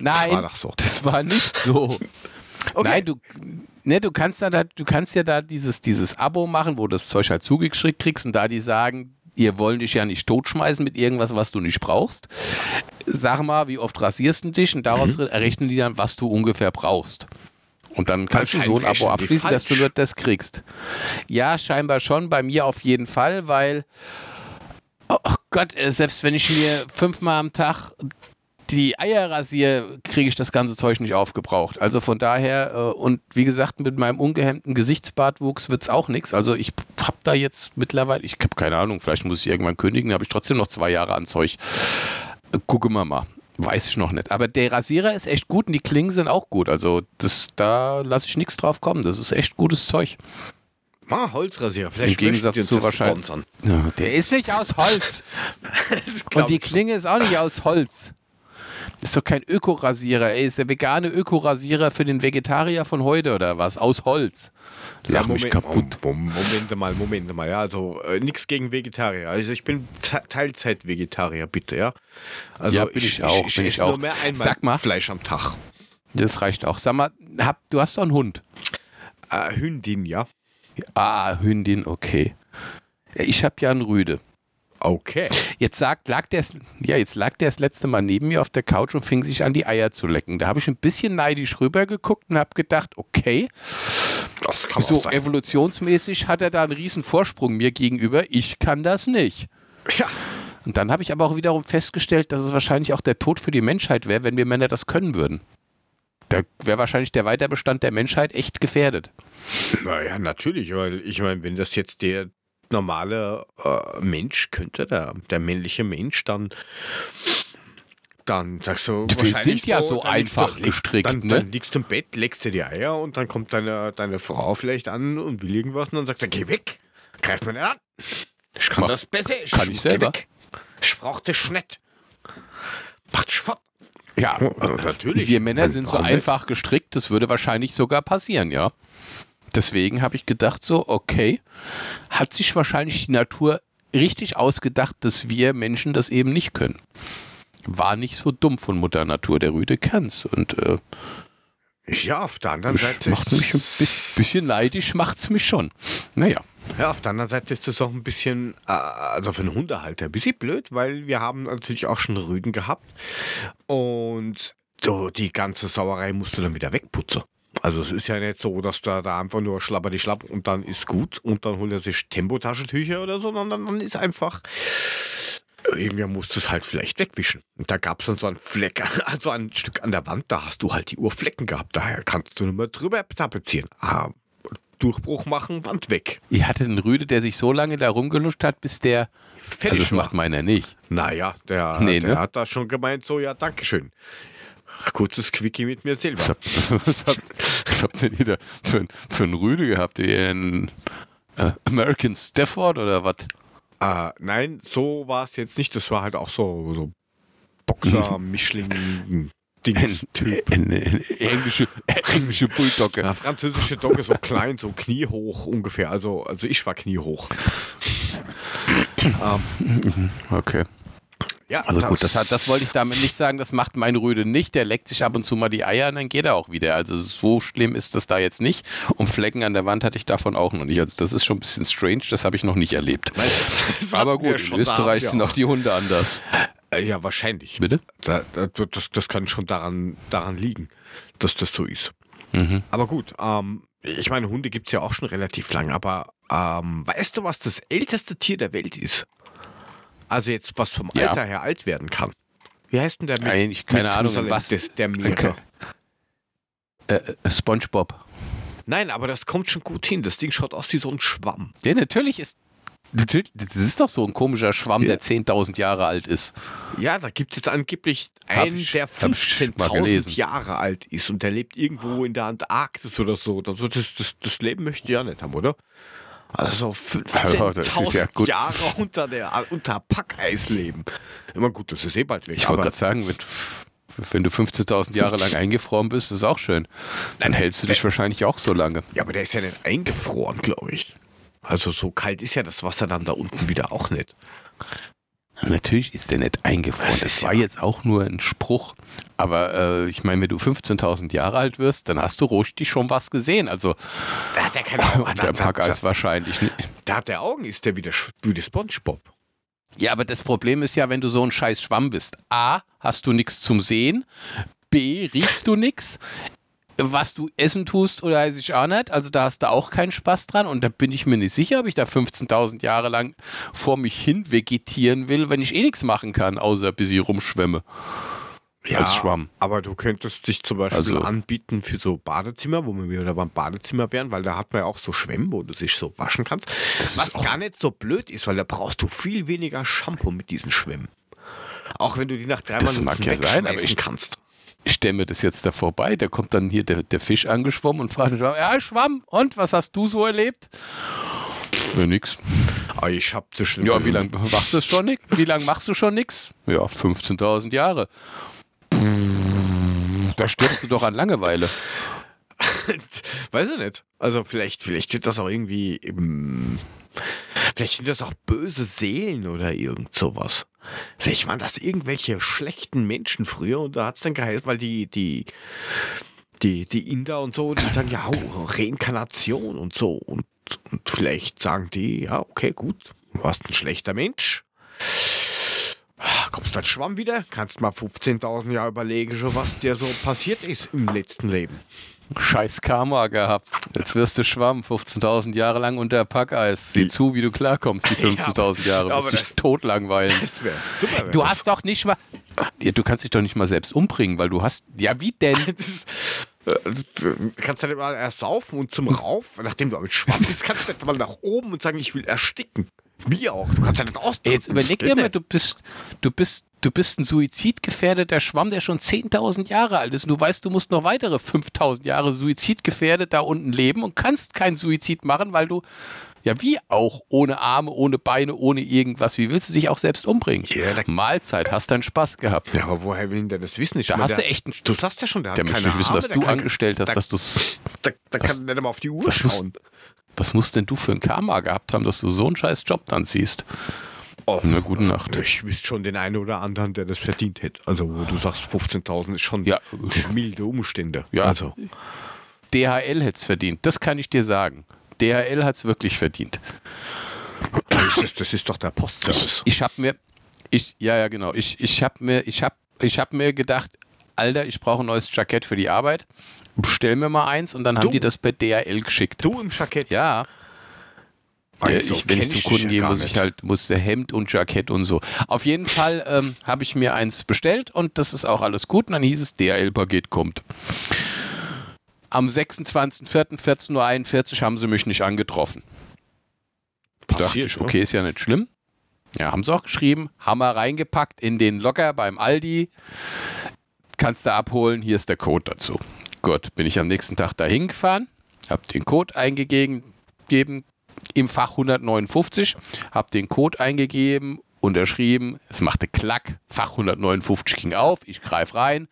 Speaker 1: Nein, das war, so. das war nicht so. Okay. Nein, du, ne, du kannst da, du kannst ja da dieses, dieses Abo machen, wo du das Zeug halt zugeschickt kriegst und da die sagen, ihr wollen dich ja nicht totschmeißen mit irgendwas, was du nicht brauchst. Sag mal, wie oft rasierst du dich und daraus mhm. errechnen die dann, was du ungefähr brauchst. Und dann kannst du so ein Abo abschließen, dass du das kriegst. Ja, scheinbar schon, bei mir auf jeden Fall, weil, oh Gott, äh, selbst wenn ich mir fünfmal am Tag die Eier rasiere, kriege ich das ganze Zeug nicht aufgebraucht. Also von daher, äh, und wie gesagt, mit meinem ungehemmten Gesichtsbartwuchs wird es auch nichts. Also ich habe da jetzt mittlerweile, ich habe keine Ahnung, vielleicht muss ich irgendwann kündigen, habe ich trotzdem noch zwei Jahre an Zeug. Äh, gucken wir mal. Weiß ich noch nicht. Aber der Rasierer ist echt gut und die Klingen sind auch gut. Also das, da lasse ich nichts drauf kommen. Das ist echt gutes Zeug.
Speaker 2: Mal Holzrasierer, vielleicht
Speaker 1: Im Gegensatz zu wahrscheinlich. Ja, der ist nicht aus Holz. und die Klinge ist auch nicht aus Holz. Das ist doch kein Ökorasierer, ey. Ist der vegane Ökorasierer für den Vegetarier von heute oder was? Aus Holz.
Speaker 2: Lach ja, Moment, mich kaputt. Moment mal, Moment mal. Ja, also äh, nichts gegen Vegetarier. Also ich bin Teilzeit-Vegetarier, bitte, ja. Also
Speaker 1: ja, bin ich, ich auch. Ich, bin ich, auch. Nur
Speaker 2: mehr einmal Sag mal, Fleisch am Tag.
Speaker 1: Das reicht auch. Sag mal, hab, du hast doch einen Hund.
Speaker 2: Äh, Hündin, ja.
Speaker 1: Ah, Hündin, okay. Ich habe ja einen Rüde.
Speaker 2: Okay.
Speaker 1: Jetzt sagt, lag der, ja, jetzt lag der das letzte Mal neben mir auf der Couch und fing sich an, die Eier zu lecken. Da habe ich ein bisschen neidisch rübergeguckt und habe gedacht, okay,
Speaker 2: das kann
Speaker 1: so evolutionsmäßig hat er da einen riesen Vorsprung mir gegenüber. Ich kann das nicht.
Speaker 2: Ja.
Speaker 1: Und dann habe ich aber auch wiederum festgestellt, dass es wahrscheinlich auch der Tod für die Menschheit wäre, wenn wir Männer das können würden. Da wäre wahrscheinlich der Weiterbestand der Menschheit echt gefährdet.
Speaker 2: Naja, natürlich, weil ich meine, wenn das jetzt der normale äh, Mensch könnte, der, der männliche Mensch, dann dann sagst du,
Speaker 1: wir sind ja so, so einfach du, gestrickt.
Speaker 2: Dann,
Speaker 1: ne?
Speaker 2: dann liegst du im Bett, legst dir die Eier und dann kommt deine, deine Frau vielleicht an und will irgendwas und dann sagt er, geh weg, greif mir nicht an. Ich kann Mach, das besser.
Speaker 1: Ich kann ich selber. Weg.
Speaker 2: Ich brauch das nicht. Macht fort.
Speaker 1: Ja, natürlich. Wir Männer sind so einfach gestrickt, das würde wahrscheinlich sogar passieren, ja deswegen habe ich gedacht, so, okay, hat sich wahrscheinlich die Natur richtig ausgedacht, dass wir Menschen das eben nicht können. War nicht so dumm von Mutter Natur, der Rüde kann's. Und äh,
Speaker 2: ja, auf der anderen Seite.
Speaker 1: Macht mich ein bisschen neidisch, macht es mich schon. Naja.
Speaker 2: Ja, auf der anderen Seite ist das auch ein bisschen, äh, also für einen Hundehalter, ein bisschen blöd, weil wir haben natürlich auch schon Rüden gehabt. Und so, die ganze Sauerei musst du dann wieder wegputzen. Also es ist ja nicht so, dass da, da einfach nur schlapper die schlapp und dann ist gut und dann holt er sich Tempotaschentücher oder so, sondern dann ist einfach irgendwie musst du es halt vielleicht wegwischen. Und da gab es dann so ein Fleck, also ein Stück an der Wand, da hast du halt die Uhrflecken gehabt. Daher kannst du nur mal drüber tapezieren. Ah, Durchbruch machen, Wand weg.
Speaker 1: Ihr hattet einen Rüde, der sich so lange da rumgeluscht hat, bis der. Fertig also das macht meiner nicht.
Speaker 2: Naja, der, nee, der ne? hat da schon gemeint, so, ja, Dankeschön. Kurzes Quickie mit mir selber. Was
Speaker 1: habt, was habt, was habt ihr da für, für einen Rüde gehabt? Ihr einen äh, American Stafford oder was?
Speaker 2: Äh, nein, so war es jetzt nicht. Das war halt auch so, so Boxer, Mischling.
Speaker 1: Dings, typ. Eine, eine englische, englische Bulldogge.
Speaker 2: Ja, französische Dogge, so klein, so kniehoch ungefähr. Also, also ich war kniehoch.
Speaker 1: ähm, okay.
Speaker 2: Ja,
Speaker 1: Also gut, das, hat, das wollte ich damit nicht sagen, das macht mein Rüde nicht. Der leckt sich ab und zu mal die Eier und dann geht er auch wieder. Also so schlimm ist das da jetzt nicht. Und Flecken an der Wand hatte ich davon auch noch nicht. Also das ist schon ein bisschen strange, das habe ich noch nicht erlebt. Aber gut, in
Speaker 2: da
Speaker 1: Österreich sind auch die Hunde anders.
Speaker 2: Äh, Ja, wahrscheinlich.
Speaker 1: Bitte?
Speaker 2: Da, da, das, das kann schon daran, daran liegen, dass das so ist.
Speaker 1: Mhm.
Speaker 2: Aber gut, ähm, ich meine, Hunde gibt es ja auch schon relativ lang, aber ähm, weißt du, was das älteste Tier der Welt ist? Also jetzt, was vom
Speaker 1: Ja.
Speaker 2: Alter her alt werden kann. Wie heißt denn der mit,
Speaker 1: Eigentlich keine Ahnung, was-
Speaker 2: des, der Meere?
Speaker 1: Äh, äh, Spongebob.
Speaker 2: Nein, aber das kommt schon gut hin. Das Ding schaut aus wie so ein Schwamm.
Speaker 1: Ja, natürlich ist. Natürlich, das ist doch so ein komischer Schwamm,
Speaker 2: Ja.
Speaker 1: der 10.000 Jahre alt ist.
Speaker 2: Ja, da gibt es jetzt angeblich einen,
Speaker 1: ich-
Speaker 2: der
Speaker 1: hab ich mal
Speaker 2: 15.000
Speaker 1: gelesen.
Speaker 2: Jahre alt ist und der lebt irgendwo in der Antarktis oder so. Also das, das, das Leben möchte ich ja nicht haben, oder? Also so
Speaker 1: Ja, das ist
Speaker 2: 15.000
Speaker 1: ja.
Speaker 2: Jahre unter, der, unter Packeis leben. Immer gut, das ist eh bald weg.
Speaker 1: Ich wollte gerade sagen, mit, wenn du 15.000 Jahre lang eingefroren bist, ist auch schön. Dann
Speaker 2: Nein,
Speaker 1: hältst du dich wahrscheinlich auch so lange.
Speaker 2: ja, aber der ist ja nicht eingefroren, glaube ich. Also so kalt ist ja das Wasser dann da unten wieder auch nicht.
Speaker 1: Natürlich ist der nicht eingefroren.
Speaker 2: Das
Speaker 1: war jetzt auch nur ein Spruch. Aber äh, ich meine, wenn du 15.000 Jahre alt wirst, dann hast du richtig schon was gesehen. Also
Speaker 2: Da hat er keine Augen.
Speaker 1: und der Packeis wahrscheinlich nicht.
Speaker 2: Da hat der Augen, ist der wieder wie der Spongebob.
Speaker 1: Ja, aber das Problem ist ja, wenn du so ein scheiß Schwamm bist. A, hast du nichts zum Sehen. B, riechst du nichts. Was du essen tust oder weiß ich auch nicht. Also da hast du auch keinen Spaß dran. Und da bin ich mir nicht sicher, ob ich da 15.000 Jahre lang vor mich hin vegetieren will, wenn ich eh nichts machen kann, außer bis ich rumschwemme. als Schwamm.
Speaker 2: Aber du könntest dich zum Beispiel
Speaker 1: Also-
Speaker 2: anbieten für so Badezimmer, wo wir wieder beim Badezimmer wären, weil da hat man ja auch so Schwämme, wo du dich so waschen kannst.
Speaker 1: Das
Speaker 2: Was gar nicht so blöd ist, weil da brauchst du viel weniger Shampoo mit diesen Schwämmen. Auch wenn du die nach
Speaker 1: Das mag ja sein, aber ich-
Speaker 2: kannst.
Speaker 1: Ich stelle mir das jetzt da vorbei, da kommt dann hier der, der Fisch angeschwommen und fragt ja, Schwamm, und was hast du so erlebt? Ja, nix.
Speaker 2: Aber ich hab so schlimm.
Speaker 1: Ja, wie lange machst du schon nix? Wie lange machst du schon nix? Ja, 15.000 Jahre. Da stirbst du doch an Langeweile.
Speaker 2: Weiß ich nicht. Also vielleicht, vielleicht wird das auch irgendwie im, Vielleicht sind das auch böse Seelen oder irgend sowas. Vielleicht waren das irgendwelche schlechten Menschen früher und da hat es dann geheißen, weil die, die, die, die Inder und so, die sagen, ja, oh, Reinkarnation und so. Und, und vielleicht sagen die, ja, okay, gut, du warst ein schlechter Mensch. Kommst du als Schwamm wieder? Kannst mal 15.000 Jahre überlegen, schon was dir so passiert ist im letzten Leben.
Speaker 1: Scheiß Karma gehabt. Jetzt wirst du Schwamm, 15.000 Jahre lang unter Packeis. Sieh zu, wie du klarkommst, die 15.000 Jahre.
Speaker 2: aber
Speaker 1: Bis dich totlangweilen.
Speaker 2: Das wäre super. wär
Speaker 1: Du hast doch nicht mal. Ja, du kannst dich doch nicht mal selbst umbringen, weil du hast. Ja, wie denn?
Speaker 2: Ist, äh, du kannst dann mal erst saufen und zum Rauf, nachdem du mit Schwamm bist, kannst du nicht mal nach oben und sagen, ich will ersticken. Wie auch? Du kannst ja nicht ausdrücken.
Speaker 1: Jetzt überleg dir mal, du bist, du bist, du bist ein suizidgefährdeter Schwamm, der schon 10.000 Jahre alt ist. Und du weißt, du musst noch weitere 5.000 Jahre suizidgefährdet da unten leben und kannst keinen Suizid machen, weil du, ja, wie auch, ohne Arme, ohne Beine, ohne irgendwas. Wie willst du dich auch selbst umbringen?
Speaker 2: Ja, da-
Speaker 1: Mahlzeit, hast deinen Spaß gehabt.
Speaker 2: Ja, aber woher will denn der das wissen? Ich
Speaker 1: Da hast
Speaker 2: der,
Speaker 1: du echt einen.
Speaker 2: Du sagst ja schon, der hat
Speaker 1: Der möchte
Speaker 2: keine
Speaker 1: nicht wissen,
Speaker 2: Arme,
Speaker 1: was
Speaker 2: der
Speaker 1: du
Speaker 2: kann-
Speaker 1: angestellt hast,
Speaker 2: da-
Speaker 1: dass du's.
Speaker 2: Da, da
Speaker 1: Was-
Speaker 2: kann er nicht mal auf die Uhr
Speaker 1: was muss-
Speaker 2: schauen.
Speaker 1: Was musst denn du für ein Karma gehabt haben, dass du so einen scheiß Job dann ziehst?
Speaker 2: Oh,
Speaker 1: Na, gute Nacht.
Speaker 2: Ich wüsste schon den einen oder anderen, der das verdient hätte. Also, wo du sagst, 15.000 ist schon
Speaker 1: Ja,
Speaker 2: milde Umstände.
Speaker 1: Ja.
Speaker 2: Also,
Speaker 1: DHL hätte es verdient, das kann ich dir sagen. DHL hat es wirklich verdient.
Speaker 2: das ist, das ist doch der Postservice.
Speaker 1: Ich habe mir, ich, ja, ja, genau. Ich, ich habe mir, ich habe, ich habe mir gedacht, Alter, ich brauche ein neues Jackett für die Arbeit. Bestell mir mal eins und dann haben
Speaker 2: Du?
Speaker 1: die das per DHL geschickt.
Speaker 2: Du im Jackett.
Speaker 1: Ja, ja
Speaker 2: so
Speaker 1: ich, wenn ich zum Kunden gehe, muss ich halt, muss der Hemd und Jackett und so. Auf jeden Fall ähm, habe ich mir eins bestellt und das ist auch alles gut. Und dann hieß es, DHL-Paket kommt. Am 26.04.14.41 Uhr haben sie mich nicht angetroffen. dachte
Speaker 2: Passiert,
Speaker 1: ich,
Speaker 2: ne?
Speaker 1: okay, ist ja nicht schlimm. Ja, haben sie auch geschrieben, Hammer reingepackt in den Locker beim Aldi. Kannst du abholen, hier ist der Code dazu. Gut, bin ich am nächsten Tag dahin gefahren, habe den Code eingegeben gegeben, im Fach 159, habe den Code eingegeben, unterschrieben, es machte Klack, Fach 159 ging auf, ich greife rein,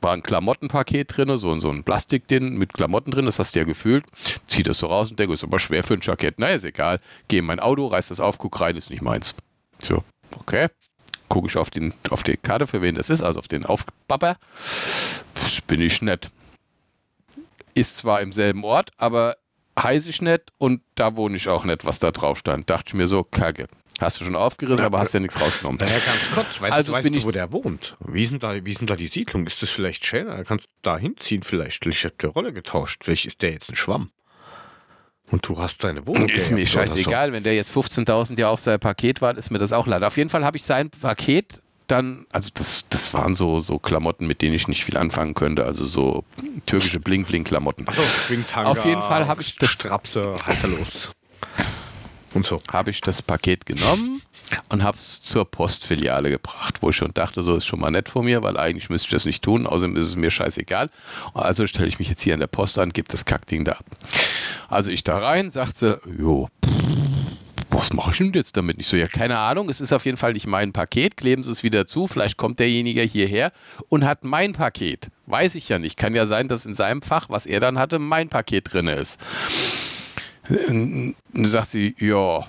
Speaker 1: war ein Klamottenpaket drin, so, so ein Plastikding mit Klamotten drin, das hast du ja gefühlt. Zieh das so raus und denke, ist aber schwer für ein Jackett. Na, ist egal. Geh in mein Auto, reiß das auf, guck rein, ist nicht meins. So, okay. gucke ich auf, den, auf die Karte, für wen das ist, also auf den Aufpapper. Bin ich nett. Ist zwar im selben Ort, aber heiße ich nicht und da wohne ich auch nicht, was da drauf stand. Dachte ich mir so, kacke. Hast du schon aufgerissen, aber hast ja nichts rausgenommen.
Speaker 2: Naja, ganz kurz, weißt,
Speaker 1: Also
Speaker 2: weißt
Speaker 1: bin
Speaker 2: du, wo der wohnt? Wie ist, denn da, wie ist denn da die Siedlung? Ist das vielleicht schöner? Kannst du da hinziehen vielleicht? Ich habe die Rolle getauscht. Vielleicht ist der jetzt ein Schwamm. Und du hast deine Wohnung.
Speaker 1: Ist mir scheißegal, wenn der jetzt 15.000 Jahre auf sein Paket war, ist mir das auch leid. Auf jeden Fall habe ich sein Paket dann, also das, das waren so, so Klamotten, mit denen ich nicht viel anfangen könnte, also so türkische Bling-Bling-Klamotten.
Speaker 2: Springtanga,
Speaker 1: Auf jeden Fall habe ich das-
Speaker 2: Strapse, halterlos. Und so.
Speaker 1: Habe ich das Paket genommen und habe es zur Postfiliale gebracht, wo ich schon dachte, so ist schon mal nett von mir, weil eigentlich müsste ich das nicht tun, außerdem ist es mir scheißegal. Also stelle ich mich jetzt hier an der Post an, gebe das Kackding da ab. Also ich da rein, sagt sie, jo, was mache ich denn jetzt damit? Ich so, ja, keine Ahnung, es ist auf jeden Fall nicht mein Paket, kleben Sie es wieder zu, vielleicht kommt derjenige hierher und hat mein Paket. Weiß ich ja nicht. Kann ja sein, dass in seinem Fach, was er dann hatte, mein Paket drin ist. Dann sagt sie, ja,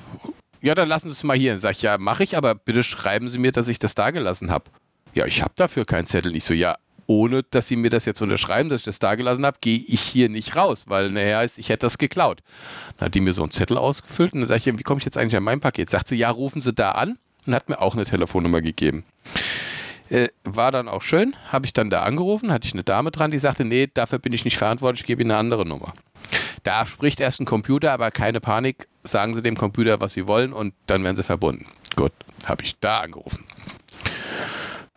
Speaker 1: ja, dann lassen Sie es mal hier. Sag ich, ja, mache ich, aber bitte schreiben Sie mir, dass ich das da gelassen habe. Ja, ich habe dafür keinen Zettel. Ich so, ja, ohne dass Sie mir das jetzt unterschreiben, dass ich das da gelassen habe, gehe ich hier nicht raus, weil ist, ich hätte das geklaut. Dann hat die mir so einen Zettel ausgefüllt und dann sage ich, wie komme ich jetzt eigentlich an mein Paket? Sagt sie, ja, rufen Sie da an und hat mir auch eine Telefonnummer gegeben. Äh, war dann auch schön, habe ich dann da angerufen, hatte ich eine Dame dran, die sagte, nee, dafür bin ich nicht verantwortlich, ich gebe Ihnen eine andere Nummer. Da spricht erst ein Computer, aber keine Panik, sagen Sie dem Computer, was Sie wollen und dann werden Sie verbunden. Gut, habe ich da angerufen.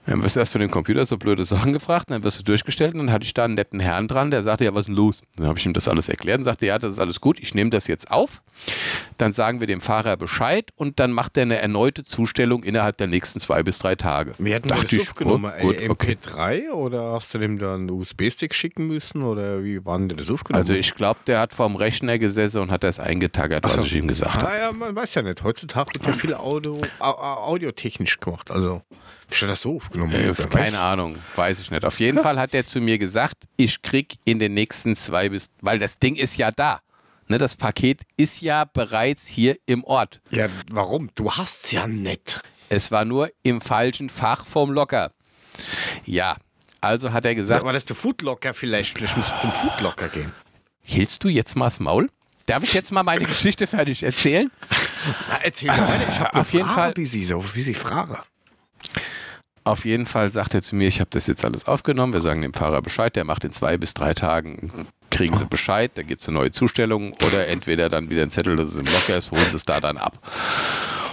Speaker 1: Dann wirst du erst für den Computer so blöde Sachen gefragt, dann wirst du durchgestellt und dann hatte ich da einen netten Herrn dran, der sagte, ja, was ist denn los? Dann habe ich ihm das alles erklärt und sagte, ja, das ist alles gut, ich nehme das jetzt auf, dann sagen wir dem Fahrer Bescheid und dann macht er eine erneute Zustellung innerhalb der nächsten zwei bis drei Tage.
Speaker 2: Wir
Speaker 1: Dachte
Speaker 2: das
Speaker 1: ich,
Speaker 2: aufgenommen?
Speaker 1: gut,
Speaker 2: Ey,
Speaker 1: okay.
Speaker 2: MP3 oder hast du dem dann einen USB-Stick schicken müssen oder wie war denn das aufgenommen?
Speaker 1: Also ich glaube, der hat vorm Rechner gesessen und hat das eingetaggert, was
Speaker 2: so.
Speaker 1: ich ihm gesagt habe.
Speaker 2: Ah, ja, man weiß ja nicht. Heutzutage wird ja viel Audio, au, au, audiotechnisch gemacht. Also, ist das so aufgenommen?
Speaker 1: Äh, keine
Speaker 2: weiß.
Speaker 1: Ahnung, weiß ich nicht. Auf jeden Fall hat er zu mir gesagt, ich krieg in den nächsten zwei bis, weil das Ding ist ja da. Ne, das Paket ist ja bereits hier im Ort.
Speaker 2: Ja, warum? Du hast's ja nicht.
Speaker 1: Es war nur im falschen Fach vom Locker. Ja, also hat er gesagt,
Speaker 2: Aber das der Foodlocker vielleicht. Vielleicht musst du zum Foodlocker gehen.
Speaker 1: hältst du jetzt mal das Maul? Darf ich jetzt mal meine Geschichte fertig erzählen?
Speaker 2: Na, erzähl mal. Ich habe
Speaker 1: Auf jeden Fall-
Speaker 2: Wie sie, so wie sie frage.
Speaker 1: Auf jeden Fall sagt er zu mir, ich habe das jetzt alles aufgenommen. Wir sagen dem Fahrer Bescheid, der macht in zwei bis drei Tagen, kriegen sie Bescheid, da gibt es eine neue Zustellung oder entweder dann wieder ein Zettel, dass es im Locker ist, holen sie es da dann ab.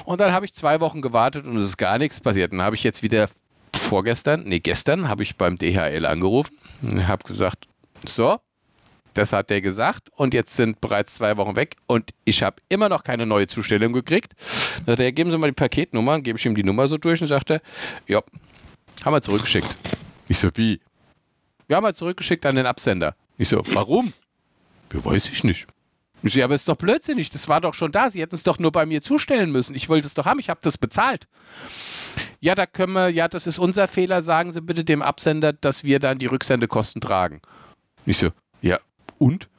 Speaker 1: Und dann habe ich zwei Wochen gewartet und es ist gar nichts passiert. Dann habe ich jetzt wieder vorgestern, nee, gestern habe ich beim DHL angerufen und habe gesagt, so, das hat der gesagt und jetzt sind bereits zwei Wochen weg und ich habe immer noch keine neue Zustellung gekriegt. Da sagt er, geben Sie mal die Paketnummer, gebe ich ihm die Nummer so durch und sagt er, ja, haben wir zurückgeschickt. Ich so, wie? Wir haben wir zurückgeschickt an den Absender. Ich so, warum? Ja, weiß ich nicht. Ich so, ja, aber ist doch blödsinnig, das war doch schon da. Sie hätten es doch nur bei mir zustellen müssen. Ich wollte es doch haben, ich habe das bezahlt. Ja, da können wir, ja, das ist unser Fehler. Sagen Sie bitte dem Absender, dass wir dann die Rücksendekosten tragen. Ich so, ja, und?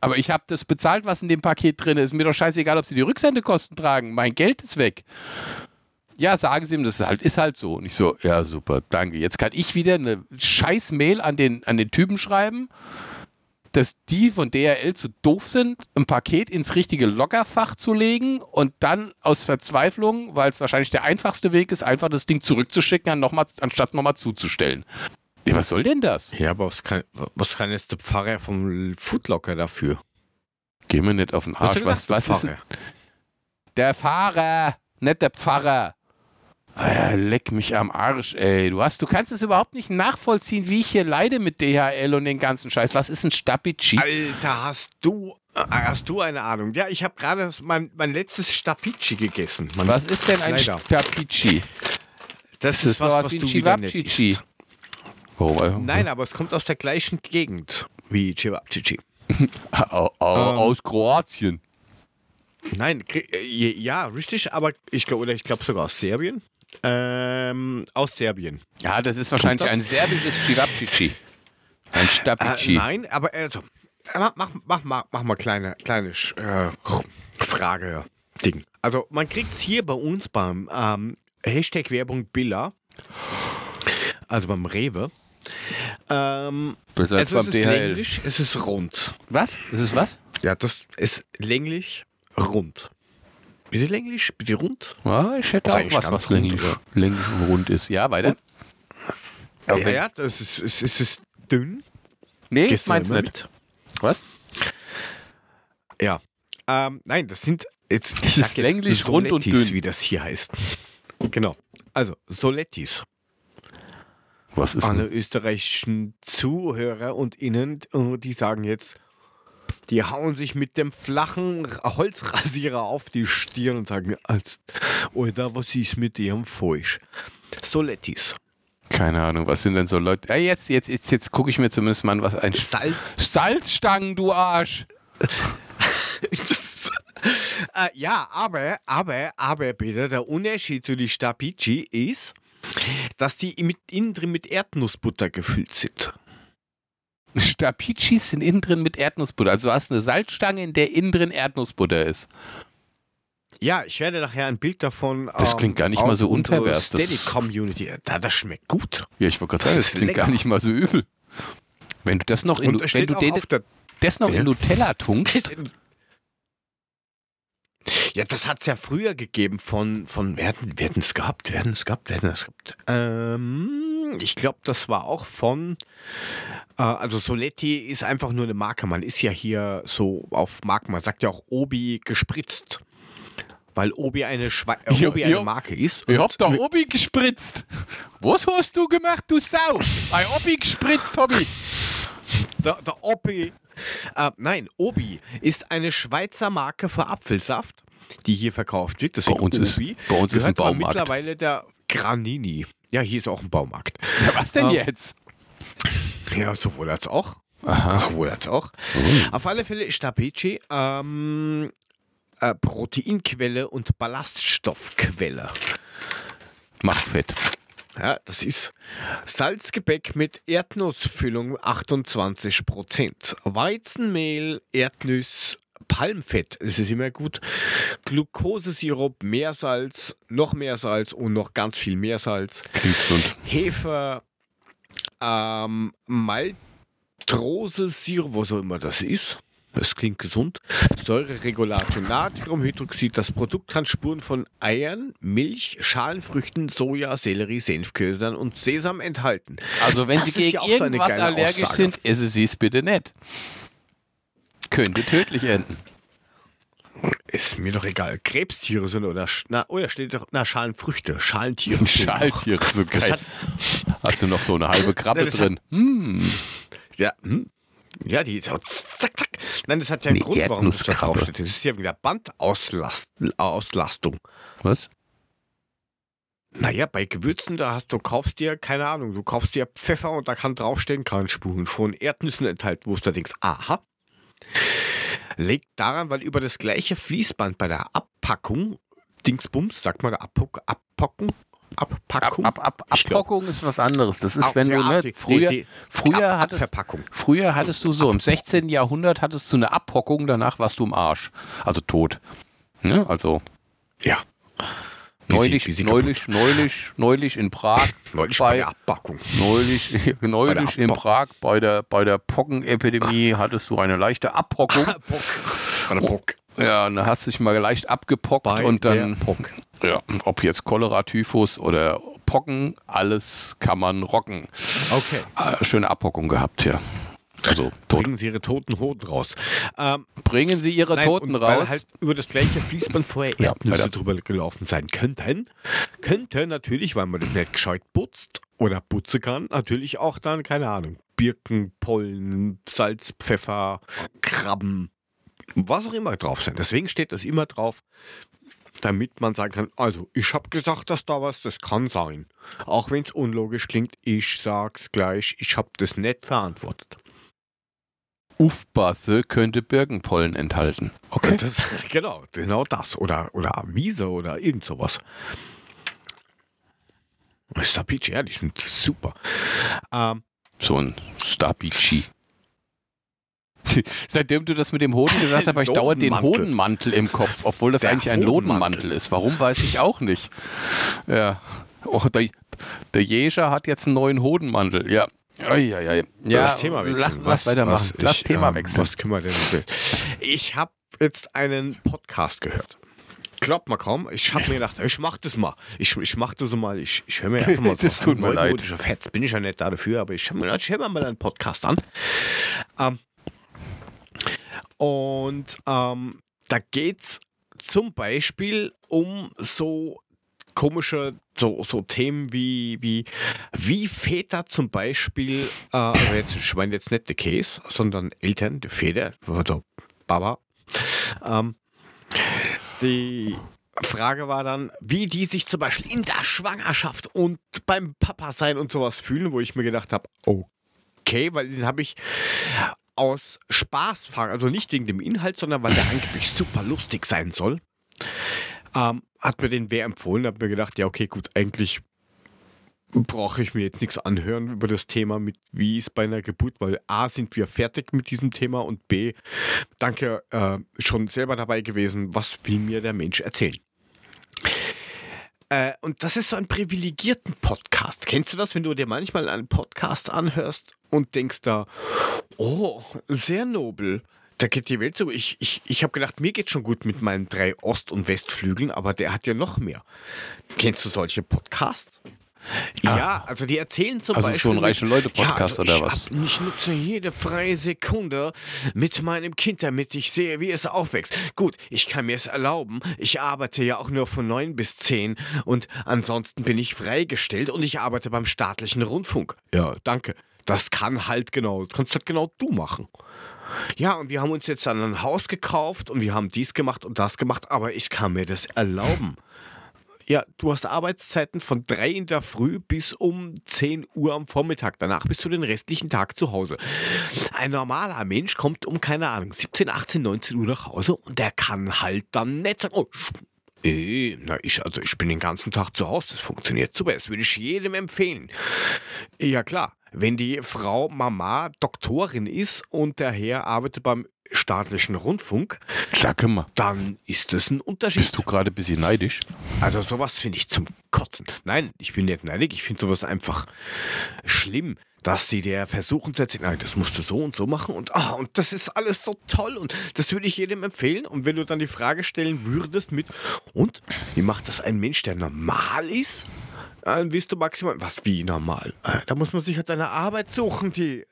Speaker 1: Aber ich habe das bezahlt, was in dem Paket drin ist. Mir doch scheißegal, ob Sie die Rücksendekosten tragen. Mein Geld ist weg. Ja, sagen Sie ihm, das ist halt, ist halt so. Und ich so, ja, super, danke. Jetzt kann ich wieder eine scheiß Mail an den, an den Typen schreiben, dass die von DRL zu doof sind, ein Paket ins richtige Lockerfach zu legen und dann aus Verzweiflung, weil es wahrscheinlich der einfachste Weg ist, einfach das Ding zurückzuschicken, noch mal, anstatt nochmal zuzustellen. Ja, was soll denn das?
Speaker 2: Ja, aber was kann, was kann jetzt der Pfarrer vom Foodlocker dafür?
Speaker 1: Geh mir nicht auf den Arsch. Was,
Speaker 2: der
Speaker 1: was ist
Speaker 2: Pfarrer?
Speaker 1: der Fahrer, nicht der Pfarrer? Ah leck mich am Arsch, ey. Du hast, du kannst es überhaupt nicht nachvollziehen, wie ich hier leide mit DHL und den ganzen Scheiß. Was ist ein Stapici?
Speaker 2: Alter, hast du, äh, hast du eine Ahnung? Ja, ich habe gerade mein, mein letztes Stapici gegessen. Mein,
Speaker 1: Was ist denn ein
Speaker 2: Leider.
Speaker 1: Stapici?
Speaker 2: Das
Speaker 1: Ist das sowas wie ein Chivapchichi? Oh,
Speaker 2: Nein, aber es kommt aus der gleichen Gegend wie
Speaker 1: au,
Speaker 2: Ähm.
Speaker 1: aus Kroatien.
Speaker 2: Nein, äh, ja, richtig, aber ich glaube, oder ich glaube sogar aus Serbien. Ähm, aus Serbien.
Speaker 1: Ja, das ist wahrscheinlich
Speaker 2: das?
Speaker 1: ein serbisches Chivapchichi. Ein
Speaker 2: Äh,
Speaker 1: Stapici.
Speaker 2: nein, aber also, äh, mach, mach, mach, mal, mach mal kleine, kleine äh, Frage, Ding. Also man kriegt es hier bei uns beim ähm, Hashtag Werbung Billa. Also beim Rewe. Ähm,
Speaker 1: Besser als
Speaker 2: also
Speaker 1: beim
Speaker 2: es ist
Speaker 1: DHL.
Speaker 2: länglich, es ist rund.
Speaker 1: Was? Ist es was?
Speaker 2: Ja, das ist länglich rund. Bisschen länglich, bisschen rund.
Speaker 1: Ja, ich hätte
Speaker 2: Das ist
Speaker 1: auch was, was länglich, länglich und rund ist. Ja, weiter.
Speaker 2: Ja,
Speaker 1: wenn-
Speaker 2: ja, das ist, es, es ist dünn.
Speaker 1: nee, ich
Speaker 2: Gehst du
Speaker 1: nicht.
Speaker 2: mit?
Speaker 1: Was?
Speaker 2: Ja. Ähm, nein, das sind jetzt, sag
Speaker 1: ist
Speaker 2: jetzt
Speaker 1: länglich, rund und dünn.
Speaker 2: wie das hier heißt. Genau. Also, Solettis.
Speaker 1: Was ist
Speaker 2: Alle österreichischen Zuhörer und Innen, die sagen jetzt, die hauen sich mit dem flachen Holzrasierer auf die Stirn und sagen, als, Alter, was ist mit ihrem falsch? Solettis.
Speaker 1: Keine Ahnung, was sind denn so Leute? Ja, jetzt, jetzt, jetzt, jetzt gucke ich mir zumindest mal an, was ein
Speaker 2: Salz.
Speaker 1: Salzstangen, du Arsch!
Speaker 2: Äh, ja, aber, aber, aber bitte, der Unterschied zu den Stapici ist, dass die mit, innen drin mit Erdnussbutter gefüllt sind.
Speaker 1: Stapicis sind innen drin mit Erdnussbutter. Also du hast eine Salzstange, in der innen drin Erdnussbutter ist.
Speaker 2: Ja, ich werde nachher ein Bild davon.
Speaker 1: Das klingt gar nicht mal so unpervers. Das
Speaker 2: Steady Community. Da, das schmeckt gut.
Speaker 1: Ja, ich wollte gerade
Speaker 2: Das
Speaker 1: sagen,
Speaker 2: ist
Speaker 1: das klingt
Speaker 2: lecker.
Speaker 1: gar nicht mal so übel. Wenn du das noch in, wenn du den, das noch
Speaker 2: Ja.
Speaker 1: in Nutella tunkst,
Speaker 2: Ja, das hat es ja früher gegeben von, von wer hatten wer hatten es gehabt? Wer hatten es gehabt? Wer hatten es gehabt? Ähm, ich glaube, das war auch von, äh, also Soletti ist einfach nur eine Marke. Man ist ja hier so auf Marken, man sagt ja auch Obi gespritzt. Weil Obi eine, Schwe äh, Obi eine. Marke ist.
Speaker 1: ich hab da Obi gespritzt. Was hast du gemacht, du Sau? Bei Obi gespritzt, Hobby.
Speaker 2: Der, der Obi. Äh, nein, Obi ist eine Schweizer Marke für Apfelsaft, die hier verkauft wird. Deswegen
Speaker 1: Bei uns ist-
Speaker 2: Obi.
Speaker 1: bei uns ist ein Baumarkt.
Speaker 2: mittlerweile der Granini. Ja, hier ist auch ein Baumarkt.
Speaker 1: Ja, was denn
Speaker 2: Ja.
Speaker 1: jetzt?
Speaker 2: Ja, sowohl als auch.
Speaker 1: Aha.
Speaker 2: Sowohl als auch. Auf alle Fälle ist Stapici ähm, äh, Proteinquelle und Ballaststoffquelle.
Speaker 1: Macht Fett.
Speaker 2: Ja, das ist Salzgebäck mit Erdnussfüllung 28%. Weizenmehl, Erdnuss, Palmfett, das ist immer gut. Glukosesirup, Meersalz, noch mehr Salz und noch ganz viel Meersalz.
Speaker 1: Klingt gesund.
Speaker 2: Hefe, ähm, Maltrose-Sirup, was auch immer das ist. Das klingt gesund. Säureregulator, Natriumhydroxid. Das Produkt kann Spuren von Eiern, Milch, Schalenfrüchten, Soja, Sellerie, Senfködern und Sesam enthalten.
Speaker 1: Also wenn
Speaker 2: Das
Speaker 1: Sie gegen
Speaker 2: ja
Speaker 1: irgendwas allergisch
Speaker 2: Aussage.
Speaker 1: sind, essen Sie es bitte nicht. Könnte tödlich enden.
Speaker 2: Ist mir doch egal. Krebstiere sind oder, na, oh, da steht doch, na, Schalenfrüchte, Schalentiere.
Speaker 1: Schaltiere, so geil.
Speaker 2: hat,
Speaker 1: Hast du noch so eine halbe Krabbe
Speaker 2: hat-
Speaker 1: drin? Hm.
Speaker 2: ja, hm? ja, die, so zack, zack. Nein, das hat ja einen
Speaker 1: Eine
Speaker 2: Grund, warum das draufsteht. Das ist ja wieder Bandauslastung.
Speaker 1: Was?
Speaker 2: Naja, bei Gewürzen, da hast du kaufst dir, keine Ahnung, du kaufst dir Pfeffer und da kann draufstehen, kann Spuren von Erdnüssen enthalten, wo du da denkst, aha. Liegt daran, weil über das gleiche Fließband bei der Abpackung, Dingsbums, sagt man da Abpuck, Abpacken,
Speaker 1: Ab,
Speaker 2: Abpackung,
Speaker 1: ab, ab,
Speaker 2: glaub-
Speaker 1: Abpackung ist was anderes. Das ist,
Speaker 2: Ab-
Speaker 1: wenn du, ne, früher,
Speaker 2: die- die-
Speaker 1: früher,
Speaker 2: Ab-
Speaker 1: hattest, früher hattest du so, im 16. Jahrhundert hattest du eine Abhockung, danach warst du im Arsch. Also tot. Ne? Also
Speaker 2: Ja.
Speaker 1: Neulich,
Speaker 2: wie sie
Speaker 1: neulich, neulich, neulich in Prag.
Speaker 2: Neulich bei
Speaker 1: bei,
Speaker 2: der Abpackung.
Speaker 1: neulich, neulich in Prag bei der, bei der Pockenepidemie hattest du eine leichte Abhockung.
Speaker 2: Bock. Bei der Bock.
Speaker 1: Ja, und dann hast du dich mal leicht abgepockt
Speaker 2: Bei
Speaker 1: und dann,
Speaker 2: Bock.
Speaker 1: ja, ob jetzt Cholera, Typhus oder Pocken, alles kann man rocken.
Speaker 2: Okay.
Speaker 1: Äh, schöne Abhockung gehabt, ja. Also, tot.
Speaker 2: Bringen Sie Ihre toten Hoden raus. Ähm,
Speaker 1: Bringen Sie Ihre
Speaker 2: Nein,
Speaker 1: Toten
Speaker 2: und weil
Speaker 1: raus.
Speaker 2: halt über das gleiche Fließband vorher
Speaker 1: Ja,
Speaker 2: Erdnüsse
Speaker 1: weiter.
Speaker 2: drüber gelaufen sein könnten. Könnte natürlich, weil man das nicht gescheit putzt oder putzen kann, natürlich auch dann, keine Ahnung, Birken, Pollen, Salz, Pfeffer, Krabben, was auch immer drauf sein. Deswegen steht das immer drauf, damit man sagen kann, also ich habe gesagt, dass da was, das kann sein. Auch wenn es unlogisch klingt, ich sag's gleich, ich habe das nicht verantwortet.
Speaker 1: Ufbasse könnte Birkenpollen enthalten. Okay.
Speaker 2: Das, genau, genau das. Oder, oder Wiese oder irgend sowas. Stapici, ja, die sind super. Ähm,
Speaker 1: So ein Stabici. Seitdem du das mit dem Hoden gesagt hast, habe ich dauernd den Hodenmantel im Kopf, obwohl das Der eigentlich ein Lodenmantel ist. Warum, weiß ich auch nicht. Ja. Oh, der, der Jäger hat jetzt einen neuen Hodenmantel. Ja. Oi, oi, oi. Ja,
Speaker 2: das Thema wechseln.
Speaker 1: Lass, was, weitermachen.
Speaker 2: Was, Lass ich, Thema ähm, wechseln. Was können wir denn? Ich habe jetzt einen Podcast gehört. Glaubt mal kaum, ich habe mir gedacht, ich mach das mal. Ich, ich mach das mal, ich, ich höre mir einfach mal
Speaker 1: das tut mir leid.
Speaker 2: Fetz bin ich ja nicht da dafür, aber ich höre mir, mal einen Podcast an. Ähm, und ähm, da geht es zum Beispiel um so komische so, so Themen wie, wie, wie Väter zum Beispiel, äh, also jetzt, ich meine jetzt nicht der Case, sondern Eltern, die Väter, also Baba, ähm, die Frage war dann, wie die sich zum Beispiel in der Schwangerschaft und beim Papa sein und sowas fühlen, wo ich mir gedacht habe, okay, weil den habe ich aus Spaß fragen, also nicht wegen dem Inhalt, sondern weil der angeblich super lustig sein soll. Ähm, hat mir den wer empfohlen, hat mir gedacht, ja, okay, gut, eigentlich brauche ich mir jetzt nichts anhören über das Thema mit wie ist bei einer Geburt, weil A sind wir fertig mit diesem Thema und B, danke, äh, schon selber dabei gewesen, was will mir der Mensch erzählen. Äh, und das ist so ein privilegierten Podcast. Kennst du das, wenn du dir manchmal einen Podcast anhörst und denkst da, oh, sehr nobel, da geht die Welt so. Ich, ich, ich habe gedacht, mir geht schon gut mit meinen drei Ost- und Westflügeln, aber der hat ja noch mehr. Kennst du solche Podcasts? Ja, also die erzählen zum
Speaker 1: also
Speaker 2: Beispiel.
Speaker 1: Also schon reiche Leute-Podcast
Speaker 2: ja,
Speaker 1: also oder was?
Speaker 2: Hab, ich nutze jede freie Sekunde mit meinem Kind, damit ich sehe, wie es aufwächst. Gut, ich kann mir es erlauben. Ich arbeite ja auch nur von neun bis zehn und ansonsten bin ich freigestellt und ich arbeite beim staatlichen Rundfunk. Ja, danke. Das kann halt genau, das kannst halt genau du machen. Ja, und wir haben uns jetzt dann ein Haus gekauft und wir haben dies gemacht und das gemacht, aber ich kann mir das erlauben. Ja, du hast Arbeitszeiten von 3 in der Früh bis um 10 Uhr am Vormittag. Danach bist du den restlichen Tag zu Hause. Ein normaler Mensch kommt um, keine Ahnung, 17, 18, 19 Uhr nach Hause und der kann halt dann nicht sagen, oh, äh, na, ich, also ich bin den ganzen Tag zu Hause. Das funktioniert super. Das würde ich jedem empfehlen. Ja, klar. Wenn die Frau Mama Doktorin ist und der Herr arbeitet beim staatlichen Rundfunk,
Speaker 1: Sag mal.
Speaker 2: dann ist das ein Unterschied.
Speaker 1: Bist du gerade ein bisschen neidisch?
Speaker 2: Also sowas finde ich zum Kotzen. Nein, ich bin nicht neidig. Ich finde sowas einfach schlimm, dass sie der versuchen zu erzählen, nein, das musst du so und so machen und, ah, und das ist alles so toll und das würde ich jedem empfehlen. Und wenn du dann die Frage stellen würdest mit, und wie macht das ein Mensch, der normal ist? Dann wirst du maximal, was wie normal? Äh, da muss man sich halt eine Arbeit suchen, die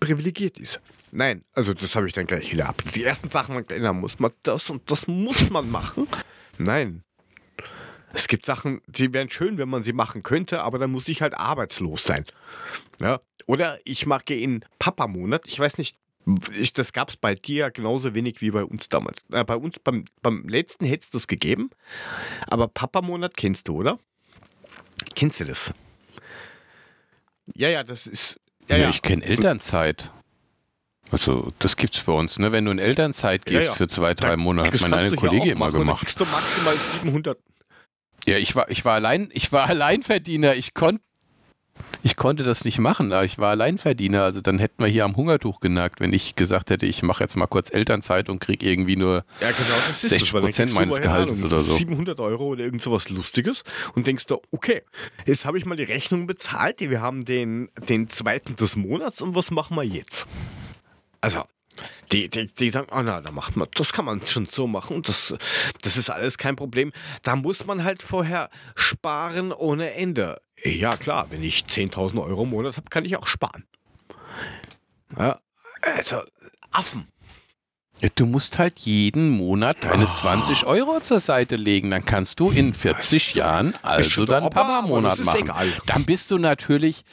Speaker 2: privilegiert ist. Nein, also das habe ich dann gleich wieder ab. Die ersten Sachen, da muss man das und das muss man machen. Nein. Es gibt Sachen, die wären schön, wenn man sie machen könnte, aber dann muss ich halt arbeitslos sein. Ja? Oder ich mache in Papa-Monat, ich weiß nicht, ich, das gab es bei dir genauso wenig wie bei uns damals. Äh, bei uns beim, beim letzten du es gegeben, aber Papa-Monat kennst du, oder? Kennst du das? Ja, ja, das ist. Ja,
Speaker 1: ja. Ich kenne Elternzeit. Also, das gibt's bei uns, ne? Wenn du in Elternzeit gehst ja, für zwei, drei Monate, hat meine eine Kollege immer machen. gemacht.
Speaker 2: Du maximal 700.
Speaker 1: Ja, ich war, ich war allein, ich war Alleinverdiener. Ich konnte ich konnte das nicht machen. Ich war Alleinverdiener, also dann hätten wir hier am Hungertuch genagt, wenn ich gesagt hätte, ich mache jetzt mal kurz Elternzeit und kriege irgendwie nur ja, genau, 60 Prozent meines Gehalts oder so.
Speaker 2: 700 Euro oder irgend sowas Lustiges und denkst du, okay, jetzt habe ich mal die Rechnung bezahlt, wir haben den, den zweiten des Monats und was machen wir jetzt? Also, die, die, die sagen, oh na, da macht man, das kann man schon so machen und das, das ist alles kein Problem. Da muss man halt vorher sparen ohne Ende. Ja, klar, wenn ich 10.000 Euro im Monat habe, kann ich auch sparen. Ja, also, Affen.
Speaker 1: Du musst halt jeden Monat deine oh. 20 Euro zur Seite legen. Dann kannst du in 40 Jahren also deinen Papa-Monat machen. Egal. Dann bist du natürlich,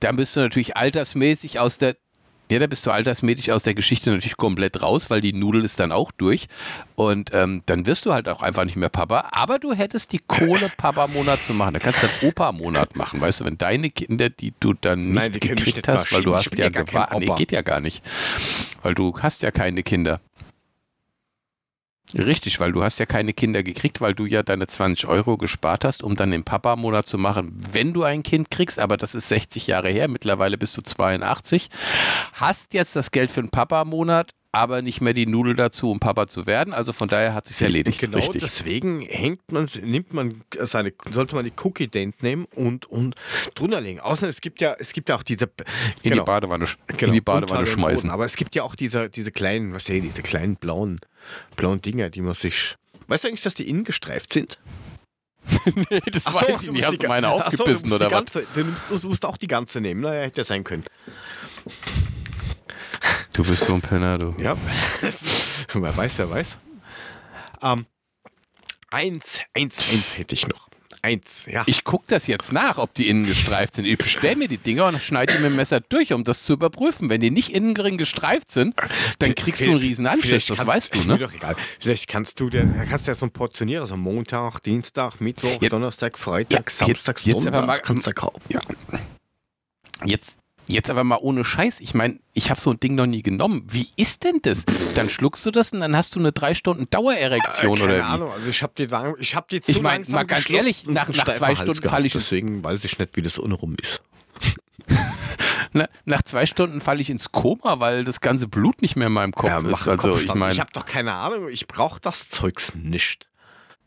Speaker 1: dann bist du natürlich altersmäßig aus der ja, da bist du altersmäßig aus der Geschichte natürlich komplett raus, weil die Nudel ist dann auch durch. Und ähm, dann wirst du halt auch einfach nicht mehr Papa. Aber du hättest die Kohle, Papa-Monat zu machen. Da kannst du dann Opa-Monat machen. Weißt du, wenn deine Kinder, die du dann nicht Nein, gekriegt hast, weil du hast ja, ja gewartet. Nee, geht ja gar nicht. Weil du hast ja keine Kinder. Richtig, weil du hast ja keine Kinder gekriegt, weil du ja deine 20 Euro gespart hast, um dann den Papa-Monat zu machen, wenn du ein Kind kriegst, aber das ist 60 Jahre her, mittlerweile bist du 82, hast jetzt das Geld für den Papa-Monat, aber nicht mehr die Nudel dazu, um Papa zu werden. Also von daher hat sich erledigt.
Speaker 2: Genau
Speaker 1: Richtig.
Speaker 2: deswegen hängt man, nimmt man seine, sollte man die Cookie Dent nehmen und, und drunter legen. Außer es gibt ja, es gibt ja auch diese
Speaker 1: in
Speaker 2: genau,
Speaker 1: die Badewanne, sch-
Speaker 2: genau,
Speaker 1: in die Badewanne
Speaker 2: unter den
Speaker 1: schmeißen.
Speaker 2: Boden. Aber es gibt ja auch diese, diese kleinen, was sehen, diese kleinen blauen, blauen Dinger, die man sich. Weißt du eigentlich, dass die innen gestreift sind?
Speaker 1: nee, das
Speaker 2: so,
Speaker 1: weiß ich nicht. Hast du meine
Speaker 2: Ach so, du
Speaker 1: aufgebissen oder was?
Speaker 2: ganze, Du, nimmst, du musst auch die ganze nehmen. Naja, hätte ja sein können.
Speaker 1: Du bist so ein Penner, du.
Speaker 2: Ja, ist, wer weiß, wer weiß. Ähm, eins, eins, eins hätte ich noch. Eins, ja.
Speaker 1: Ich gucke das jetzt nach, ob die innen gestreift sind. Ich bestelle mir die Dinger und schneide die mit dem Messer durch, um das zu überprüfen. Wenn die nicht innen drin gestreift sind, dann kriegst du einen riesen
Speaker 2: Vielleicht
Speaker 1: das weißt
Speaker 2: ist
Speaker 1: du,
Speaker 2: mir
Speaker 1: ne?
Speaker 2: doch egal. Vielleicht kannst du dir, kannst du ja so portionieren, so Montag, Dienstag, Mittwoch,
Speaker 1: Ja.
Speaker 2: Donnerstag, Freitag,
Speaker 1: Ja, jetzt-
Speaker 2: Samstag,
Speaker 1: jetzt aber
Speaker 2: Sonntag
Speaker 1: mal-
Speaker 2: kannst du kaufen.
Speaker 1: Ja. Jetzt, jetzt aber mal ohne Scheiß. Ich meine, ich habe so ein Ding noch nie genommen. Wie ist denn das? Dann schluckst du das und dann hast du eine drei Stunden Dauererektion
Speaker 2: Äh,
Speaker 1: oder
Speaker 2: keine
Speaker 1: wie?
Speaker 2: Ahnung, also ich habe die, lang- ich hab die zu
Speaker 1: Ich mein,
Speaker 2: langsam
Speaker 1: mal ganz ehrlich, nach- nach zwei
Speaker 2: Hals
Speaker 1: Stunden
Speaker 2: gehabt.
Speaker 1: fall ich
Speaker 2: Deswegen weiß ich nicht, wie das unrum ist.
Speaker 1: Na, nach zwei Stunden falle ich ins Koma, weil das ganze Blut nicht mehr in meinem Kopf
Speaker 2: mach
Speaker 1: ist. Also ich meine,
Speaker 2: ich habe doch keine Ahnung, ich brauche das Zeugs nicht.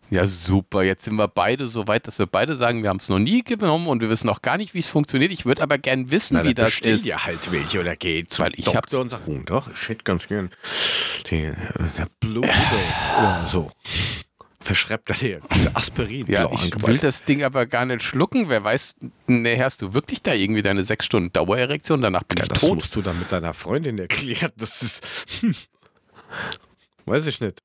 Speaker 1: Ja super. Jetzt sind wir beide so weit, dass wir beide sagen, wir haben es noch nie genommen und wir wissen noch gar nicht, wie es funktioniert. Ich würde aber gern wissen,
Speaker 2: Na,
Speaker 1: wie das ist.
Speaker 2: dir halt welche oder geh zum
Speaker 1: Weil ich
Speaker 2: Doktor und sag, oh, doch, ich hätte ganz gern den, äh, der Blue oder so. Verschreibt er dir Aspirin.
Speaker 1: Ja, ich
Speaker 2: angemalt.
Speaker 1: will das Ding aber gar nicht schlucken. Wer weiß, ne, hast du wirklich da irgendwie deine sechs Stunden Dauererektion? Danach bin
Speaker 2: ja,
Speaker 1: ich
Speaker 2: das
Speaker 1: tot.
Speaker 2: musst du dann mit deiner Freundin erklären. Das ist. Hm. Weiß ich nicht.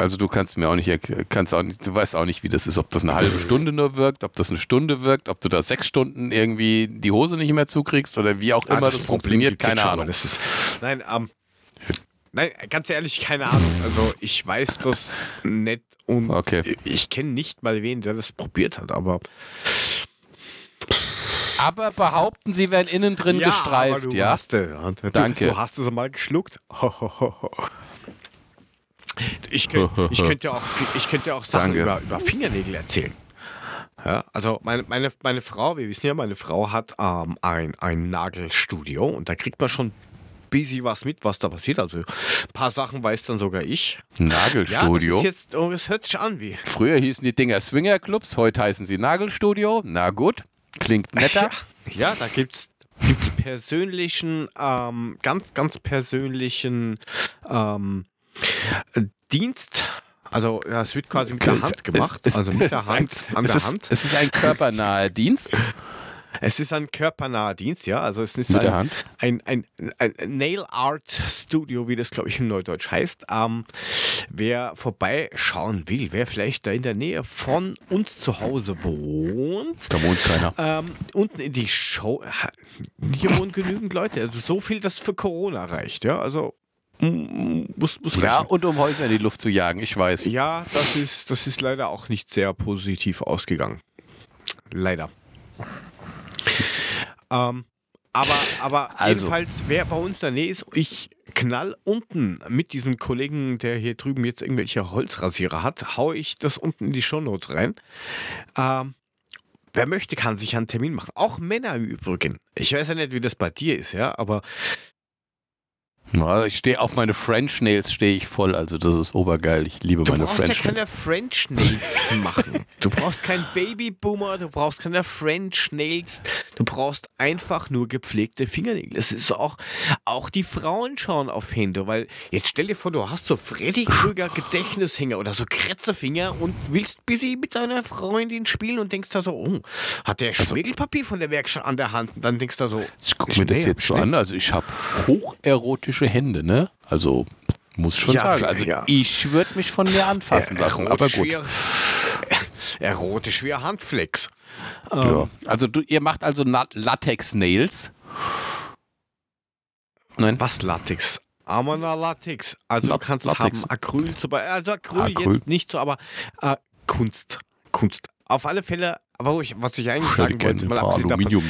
Speaker 1: Also du kannst mir auch nicht, kannst auch nicht, du weißt auch nicht, wie das ist, ob das eine halbe Stunde nur wirkt, ob das eine Stunde wirkt, ob du da sechs Stunden irgendwie die Hose nicht mehr zukriegst oder wie auch
Speaker 2: Ah,
Speaker 1: immer das, funktioniert,
Speaker 2: gibt's jetzt
Speaker 1: keine Ahnung.
Speaker 2: aber Das ist, nein, ähm, nein, ganz ehrlich, keine Ahnung. Also ich weiß das nicht und
Speaker 1: Okay.
Speaker 2: ich kenne nicht mal wen, der das probiert hat, aber
Speaker 1: Aber behaupten, sie werden innen drin
Speaker 2: aber
Speaker 1: gestreift,
Speaker 2: du
Speaker 1: ja?
Speaker 2: Hast, äh, ja, du,
Speaker 1: Danke.
Speaker 2: Du hast es mal geschluckt. Ich, könnt, ich könnte ja auch, ich könnte ja auch Sachen
Speaker 1: Danke.
Speaker 2: über, über Fingernägel erzählen. Ja, also meine, meine, meine Frau, wir wissen ja, meine Frau hat ähm, ein, ein Nagelstudio und da kriegt man schon busy was mit, was da passiert. Also ein paar Sachen weiß dann sogar ich. Ja, das
Speaker 1: Nagelstudio.
Speaker 2: jetzt, oh, das hört sich an wie.
Speaker 1: Früher hießen die Dinger Swingerclubs, heute heißen sie Nagelstudio. Na gut, klingt netter.
Speaker 2: Ja, da gibt's gibt's persönlichen, ähm, ganz, ganz persönlichen ähm, äh, Dienst. Also ja, es wird quasi mit der Hand gemacht.
Speaker 1: Es-
Speaker 2: also mit der
Speaker 1: es ein-
Speaker 2: Hand, an
Speaker 1: es
Speaker 2: der
Speaker 1: ist,
Speaker 2: Hand.
Speaker 1: Es ist ein körpernaher Dienst.
Speaker 2: Es ist ein körpernaher Dienst, ja. Also es ist
Speaker 1: Mit
Speaker 2: ein,
Speaker 1: der Hand?
Speaker 2: Ein, ein, ein Nail Art Studio, wie das glaube ich in Neudeutsch heißt. Ähm, wer vorbeischauen will, wer vielleicht da in der Nähe von uns zu Hause wohnt,
Speaker 1: Da wohnt keiner.
Speaker 2: ähm, unten in die Show. Hier wohnen genügend Leute. Also so viel, dass für Corona reicht, ja. Also muss, muss
Speaker 1: Ja,
Speaker 2: reichen.
Speaker 1: und um Häuser in die Luft zu jagen, ich weiß.
Speaker 2: Ja, das ist, das ist leider auch nicht sehr positiv ausgegangen. Leider. Ähm, aber aber
Speaker 1: Also.
Speaker 2: jedenfalls, wer bei uns in der Nähe ist, ich knall unten mit diesem Kollegen, der hier drüben jetzt irgendwelche Holzrasierer hat, hau ich das unten in die Shownotes rein. Ähm, wer möchte, kann sich einen Termin machen. Auch Männer im Übrigen. Ich weiß ja nicht, wie das bei dir ist, ja, aber
Speaker 1: Ja, ich stehe auf meine French Nails stehe ich voll, also das ist obergeil. Ich liebe
Speaker 2: Du
Speaker 1: meine
Speaker 2: brauchst ja
Speaker 1: French Nails.
Speaker 2: keine French Nails machen. Du brauchst keinen Babyboomer, du brauchst keine French Nails. Du brauchst einfach nur gepflegte Fingernägel. Das ist auch, auch die Frauen schauen auf Hände, weil jetzt stell dir vor, du hast so Freddy Krüger Gedächtnishänger oder so Kretzefinger und willst busy mit deiner Freundin spielen und denkst da so, oh, hat der Schmirgelpapier von der Werkstatt an der Hand? Und dann denkst du da so,
Speaker 1: Ich gucke mir das jetzt so an. Also ich habe hocherotische Hände, ne? Also muss schon
Speaker 2: Ja,
Speaker 1: sagen. Also
Speaker 2: ja.
Speaker 1: ich würde mich von mir anfassen
Speaker 2: Er-
Speaker 1: lassen, aber gut.
Speaker 2: Wie, erotisch wie ein Handflex. Ähm,
Speaker 1: Ja. Also du, ihr macht also Na- Latex Nails. Nein.
Speaker 2: Was Latex? Amana Latex. Also
Speaker 1: Lat-
Speaker 2: du kannst
Speaker 1: Latex.
Speaker 2: haben Acryl. Also Acryl,
Speaker 1: Acryl.
Speaker 2: jetzt nicht so, aber äh, Kunst. Kunst. Auf alle Fälle, aber ich, was ich eigentlich sagen wollte, mal abgesehen davon,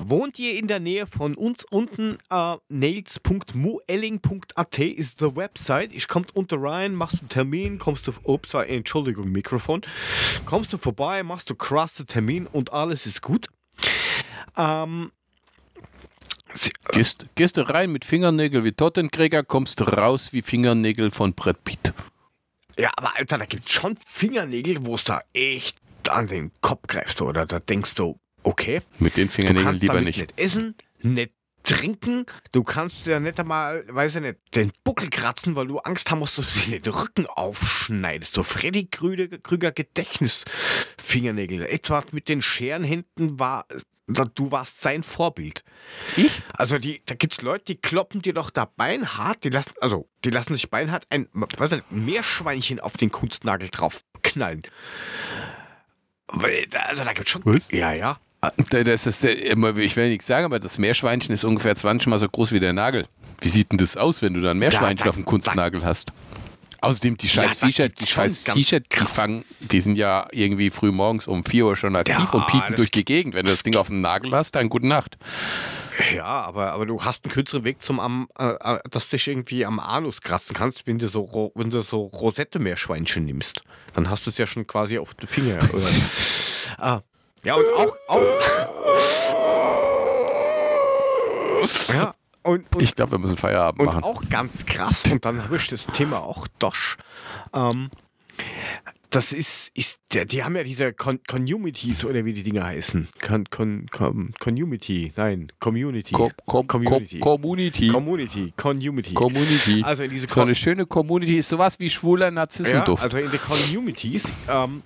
Speaker 2: wohnt ihr in der Nähe von uns unten? Äh, nails.muelling.at ist die Website. Ich kommt unter rein, machst einen Termin, kommst du, ups, äh, Entschuldigung, Mikrofon, kommst du vorbei, machst du krasse Termin und alles ist gut. Ähm,
Speaker 1: Gehst, gehst du rein mit Fingernägel wie Tottenkräger, kommst du raus wie Fingernägel von Brett Pitt.
Speaker 2: Ja, aber Alter, da gibt es schon Fingernägel, wo es da echt an den Kopf greifst, oder? Da denkst du, okay.
Speaker 1: Mit den
Speaker 2: Du
Speaker 1: Fingernägeln lieber nicht.
Speaker 2: nicht essen, nicht trinken. Du kannst ja nicht einmal, weiß ich nicht, den Buckel kratzen, weil du Angst haben musst, dass du dir den Rücken aufschneidest. So Freddy Krüger, Krüger Gedächtnisfingernägel. Etwa mit den Scherenhänden war, du warst sein Vorbild.
Speaker 1: Ich?
Speaker 2: Also die, da gibt es Leute, die kloppen dir doch da beinhart, die lassen, also die lassen sich beinhart ein, nicht, ein Meerschweinchen auf den Kunstnagel drauf knallen. Da- also da gibt es schon.
Speaker 1: Was?
Speaker 2: Ja, ja.
Speaker 1: Da- Das ist der- immer, ich will nichts sagen, aber das Meerschweinchen ist ungefähr 20 Mal so groß wie der Nagel. Wie sieht denn das aus, wenn du da ein Meerschweinchen
Speaker 2: da-
Speaker 1: auf dem Kunstnagel hast? Außerdem, die
Speaker 2: Ja,
Speaker 1: scheiß
Speaker 2: da
Speaker 1: Viecher, die scheiß Viecher, die fangen, die sind ja irgendwie früh morgens um 4 Uhr schon aktiv
Speaker 2: Ja,
Speaker 1: und piepen durch die Gegend. Wenn du das Ding auf dem Nagel hast, dann gute Nacht.
Speaker 2: Ja, aber, aber du hast einen kürzeren Weg zum am, äh, äh, dass du dich irgendwie am Anus kratzen kannst, wenn du so wenn du so Rosette-Meerschweinchen nimmst. Dann hast du es ja schon quasi auf den Finger. Ah. Ja, und auch. auch ja, und, und,
Speaker 1: Ich glaube, wir müssen Feierabend
Speaker 2: und
Speaker 1: machen.
Speaker 2: auch ganz krass, und dann habe ich das Thema auch Dosch. Ähm, das ist, ist der, die haben ja diese Con Communities oder wie die Dinger heißen. Con, Con, Con, Community, nein, Community.
Speaker 1: Com Com
Speaker 2: Community.
Speaker 1: Com Community.
Speaker 2: Community, Community.
Speaker 1: Community.
Speaker 2: Also in diese
Speaker 1: so eine schöne Community ist sowas wie schwuler
Speaker 2: ja,
Speaker 1: Narzissenduft.
Speaker 2: also in die Communities, ähm,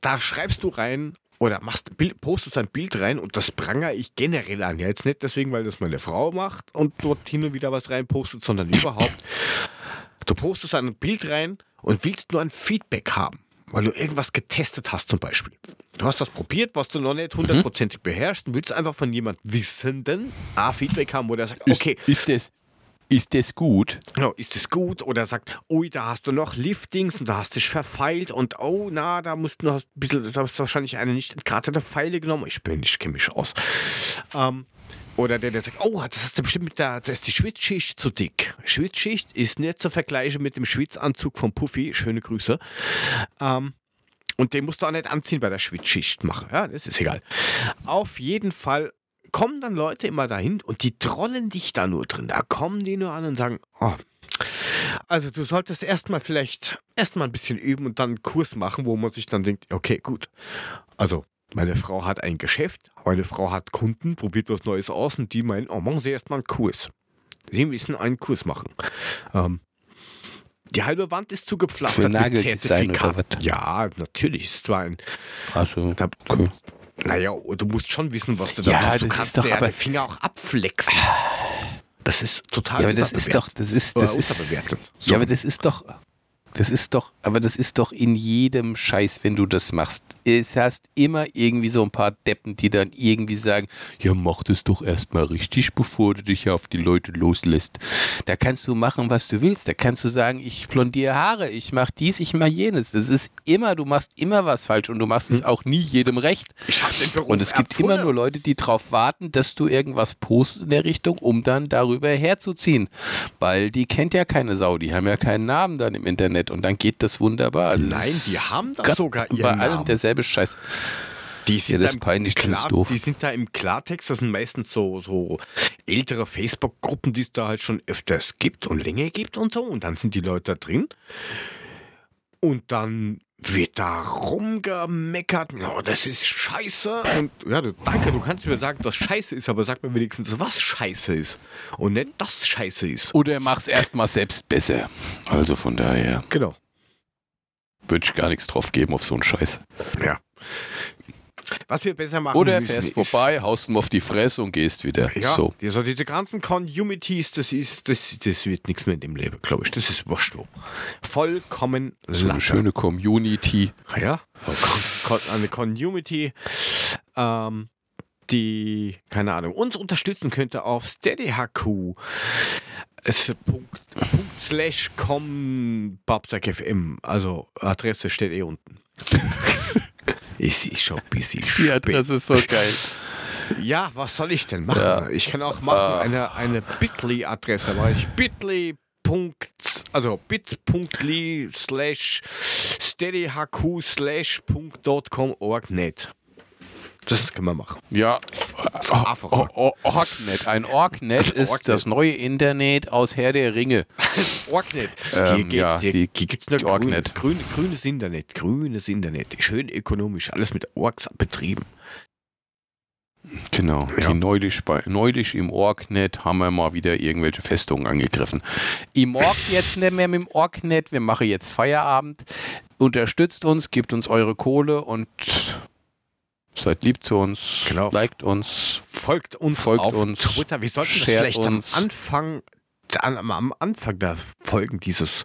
Speaker 2: da schreibst du rein oder machst postest ein Bild rein und das prangere ich generell an. Ja, jetzt nicht deswegen, weil das meine Frau macht und dort hin und wieder was rein postet, sondern überhaupt. Du postest ein Bild rein und willst nur ein Feedback haben, weil du irgendwas getestet hast zum Beispiel. Du hast das probiert, was du noch nicht hundertprozentig beherrschst und willst einfach von jemand Wissenden A, Feedback haben, wo der sagt, okay,
Speaker 1: Ist, ist, das, ist das gut?
Speaker 2: Genau, ist es gut? Oder sagt, ui, da hast du noch Liftings und da hast du dich verfeilt und oh, na, da musst du noch ein bisschen, da hast du wahrscheinlich eine nicht entgrattete Pfeile genommen. Ich bin nicht chemisch aus. Ähm, oder der, der sagt, oh, das hast du bestimmt mit der, da ist die Schwitzschicht zu dick. Schwitzschicht ist nicht zu vergleichen mit dem Schwitzanzug von Puffy. Schöne Grüße. Ähm, und den musst du auch nicht anziehen bei der Schwitzschicht machen. Ja, das ist egal. Auf jeden Fall kommen dann Leute immer dahin und die trollen dich da nur drin. Da kommen die nur an und sagen, oh, also du solltest erstmal vielleicht erstmal ein bisschen üben und dann einen Kurs machen, wo man sich dann denkt, okay, gut. Also meine Frau hat ein Geschäft, meine Frau hat Kunden, probiert was Neues aus und die meinen, oh, machen Sie erstmal einen Kurs. Sie müssen einen Kurs machen. Ähm, die halbe Wand ist zugepflastert mit Zertifikaten. Ja, natürlich. Es war ein,
Speaker 1: Also,
Speaker 2: da,
Speaker 1: okay.
Speaker 2: Naja, du musst schon wissen, was du da
Speaker 1: Ja,
Speaker 2: machst. Du
Speaker 1: das
Speaker 2: kannst
Speaker 1: ist doch
Speaker 2: dir
Speaker 1: aber-
Speaker 2: den Finger auch abflexen. Das ist total
Speaker 1: Ja, aber das ist doch, das ist, das ist,
Speaker 2: unterbewertet.
Speaker 1: ja, aber das ist doch, das ist doch, aber das ist doch in jedem Scheiß, wenn du das machst. Es hast immer irgendwie so ein paar Deppen, die dann irgendwie sagen, ja, mach das doch erstmal richtig, bevor du dich auf die Leute loslässt. Da kannst du machen, was du willst. Da kannst du sagen, ich blondiere Haare, ich mach dies, ich mach jenes. Das ist immer, du machst immer was falsch und du machst es auch nie jedem recht.
Speaker 2: Ich hab den Beruf
Speaker 1: Und es gibt
Speaker 2: erfunden.
Speaker 1: immer nur Leute, die darauf warten, dass du irgendwas postest in der Richtung, um dann darüber herzuziehen. Weil die kennt ja keine Sau, die haben ja keinen Namen dann im Internet und dann geht das wunderbar. Also
Speaker 2: Nein,
Speaker 1: das
Speaker 2: die haben doch sogar ihren
Speaker 1: Bei allem
Speaker 2: Namen.
Speaker 1: derselbe Scheiß.
Speaker 2: Die sind,
Speaker 1: Ja, das
Speaker 2: da
Speaker 1: peinlich, das ist
Speaker 2: Klar-
Speaker 1: doof.
Speaker 2: die sind da im Klartext, das sind meistens so, so ältere Facebook-Gruppen, die es da halt schon öfters gibt und länger gibt und so. Und dann sind die Leute da drin. Und dann wird da rumgemeckert. Ja, das ist scheiße. Und ja, danke, du kannst mir sagen, dass scheiße ist, aber sag mir wenigstens, was scheiße ist. Und nicht, dass scheiße ist.
Speaker 1: Oder mach's erstmal selbst besser. Also von daher
Speaker 2: Genau.
Speaker 1: würde ich gar nichts drauf geben auf so einen Scheiß.
Speaker 2: Ja. Was wir besser machen
Speaker 1: Oder
Speaker 2: müssen,
Speaker 1: fährst vorbei, haust ihm auf die Fresse und gehst wieder.
Speaker 2: Ja,
Speaker 1: So.
Speaker 2: die, so diese ganzen Communities, das ist, das, das wird nichts mehr in dem Leben, glaube ich. Das ist wurscht. wo. Vollkommen
Speaker 1: So eine schöne Community.
Speaker 2: Ja, so con, con, eine Community, ähm, die, keine Ahnung, uns unterstützen könnte auf SteadyHQ. Punkt, com Babsack FM. Also Adresse steht eh unten. es ist schon ein bisschen
Speaker 1: Die
Speaker 2: spät.
Speaker 1: Adresse ist so geil.
Speaker 2: Ja, was soll ich denn machen?
Speaker 1: Ja.
Speaker 2: Ich kann auch machen
Speaker 1: Ah.
Speaker 2: eine, eine Bitly-Adresse, weil ich Bitly. Punkt, also bit.ly slash steadyhq slash punkt dot com org net. Das können wir machen.
Speaker 1: Ja,
Speaker 2: Afro.
Speaker 1: O- O- Orknet. Ein Orknet ist
Speaker 2: Orknet.
Speaker 1: das neue Internet aus Herr der Ringe.
Speaker 2: Orknet.
Speaker 1: Ähm,
Speaker 2: hier geht's,
Speaker 1: ja,
Speaker 2: hier,
Speaker 1: die-
Speaker 2: gibt's nur
Speaker 1: die
Speaker 2: grün,
Speaker 1: Orknet.
Speaker 2: grün, grünes Internet, grünes Internet, schön ökonomisch, alles mit Orks betrieben.
Speaker 1: Genau.
Speaker 2: Ja.
Speaker 1: Die neulich, bei, neulich im Orknet haben wir mal wieder irgendwelche Festungen angegriffen. Im Ork jetzt nicht mehr mit dem Orknet. Wir machen jetzt Feierabend. Unterstützt uns, gebt uns eure Kohle und seid lieb zu uns.
Speaker 2: Genau.
Speaker 1: Liked uns.
Speaker 2: Folgt uns
Speaker 1: Folgt
Speaker 2: auf
Speaker 1: uns,
Speaker 2: Twitter. Wir sollten das vielleicht
Speaker 1: uns.
Speaker 2: am Anfang an, am- Anfang der Folgen dieses,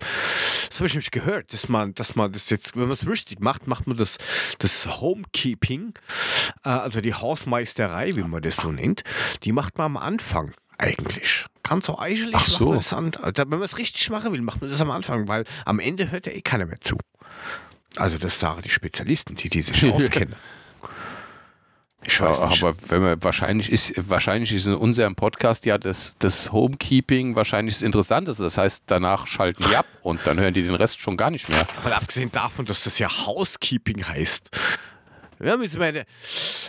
Speaker 2: das habe ich nämlich gehört, dass man, dass man das jetzt, wenn man es richtig macht, macht man das, das Homekeeping, äh, also die Hausmeisterei, wie man das so nennt, die macht man am Anfang eigentlich. Ganz so eigentlich
Speaker 1: Ach so.
Speaker 2: an, also wenn man es richtig machen will, macht man das am Anfang, weil am Ende hört ja eh keiner mehr zu. Also das sagen die Spezialisten, die, die sich auskennen. Ich weiß nicht.
Speaker 1: Aber wenn man wahrscheinlich ist, wahrscheinlich ist in unserem Podcast ja das, das Homekeeping wahrscheinlich das Interessanteste. Das heißt, danach schalten die ab und dann hören die den Rest schon gar nicht mehr.
Speaker 2: Mal abgesehen davon, dass das ja Housekeeping heißt. Ja, müssen wir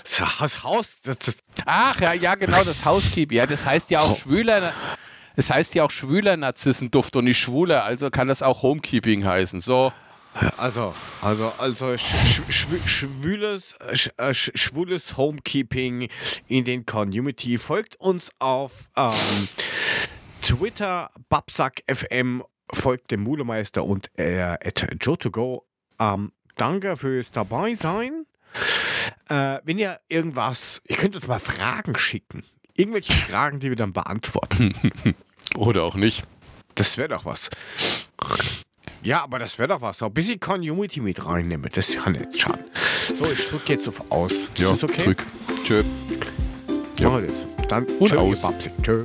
Speaker 2: das Haus, das, das,
Speaker 1: Ach ja, ja, genau, das Housekeeping. Ja, das heißt ja auch schwüler. Es heißt ja auch schwüler Narzissenduft und nicht schwuler, also kann das auch Homekeeping heißen. So,
Speaker 2: also, also, also sch, sch, schwü- schwüles, sch, äh, sch, schwules Homekeeping in den Community. Folgt uns auf ähm, Twitter, babsackfm, folgt dem Mulemeister und äh, at Joe2go. Ähm, danke fürs dabei sein. Äh, wenn ihr irgendwas, ihr könnt uns mal Fragen schicken. Irgendwelche Fragen, die wir dann beantworten.
Speaker 1: oder auch nicht.
Speaker 2: Das wäre doch was. Ja, aber das wäre doch was. So ein bisschen Community mit reinnehmen. Das kann jetzt schaden. So, ich drücke jetzt auf Aus. Ist das okay?
Speaker 1: drück. Tschö.
Speaker 2: Machen wir das. Dann
Speaker 1: Und
Speaker 2: tschö,
Speaker 1: aus.
Speaker 2: Babsi. Tschö.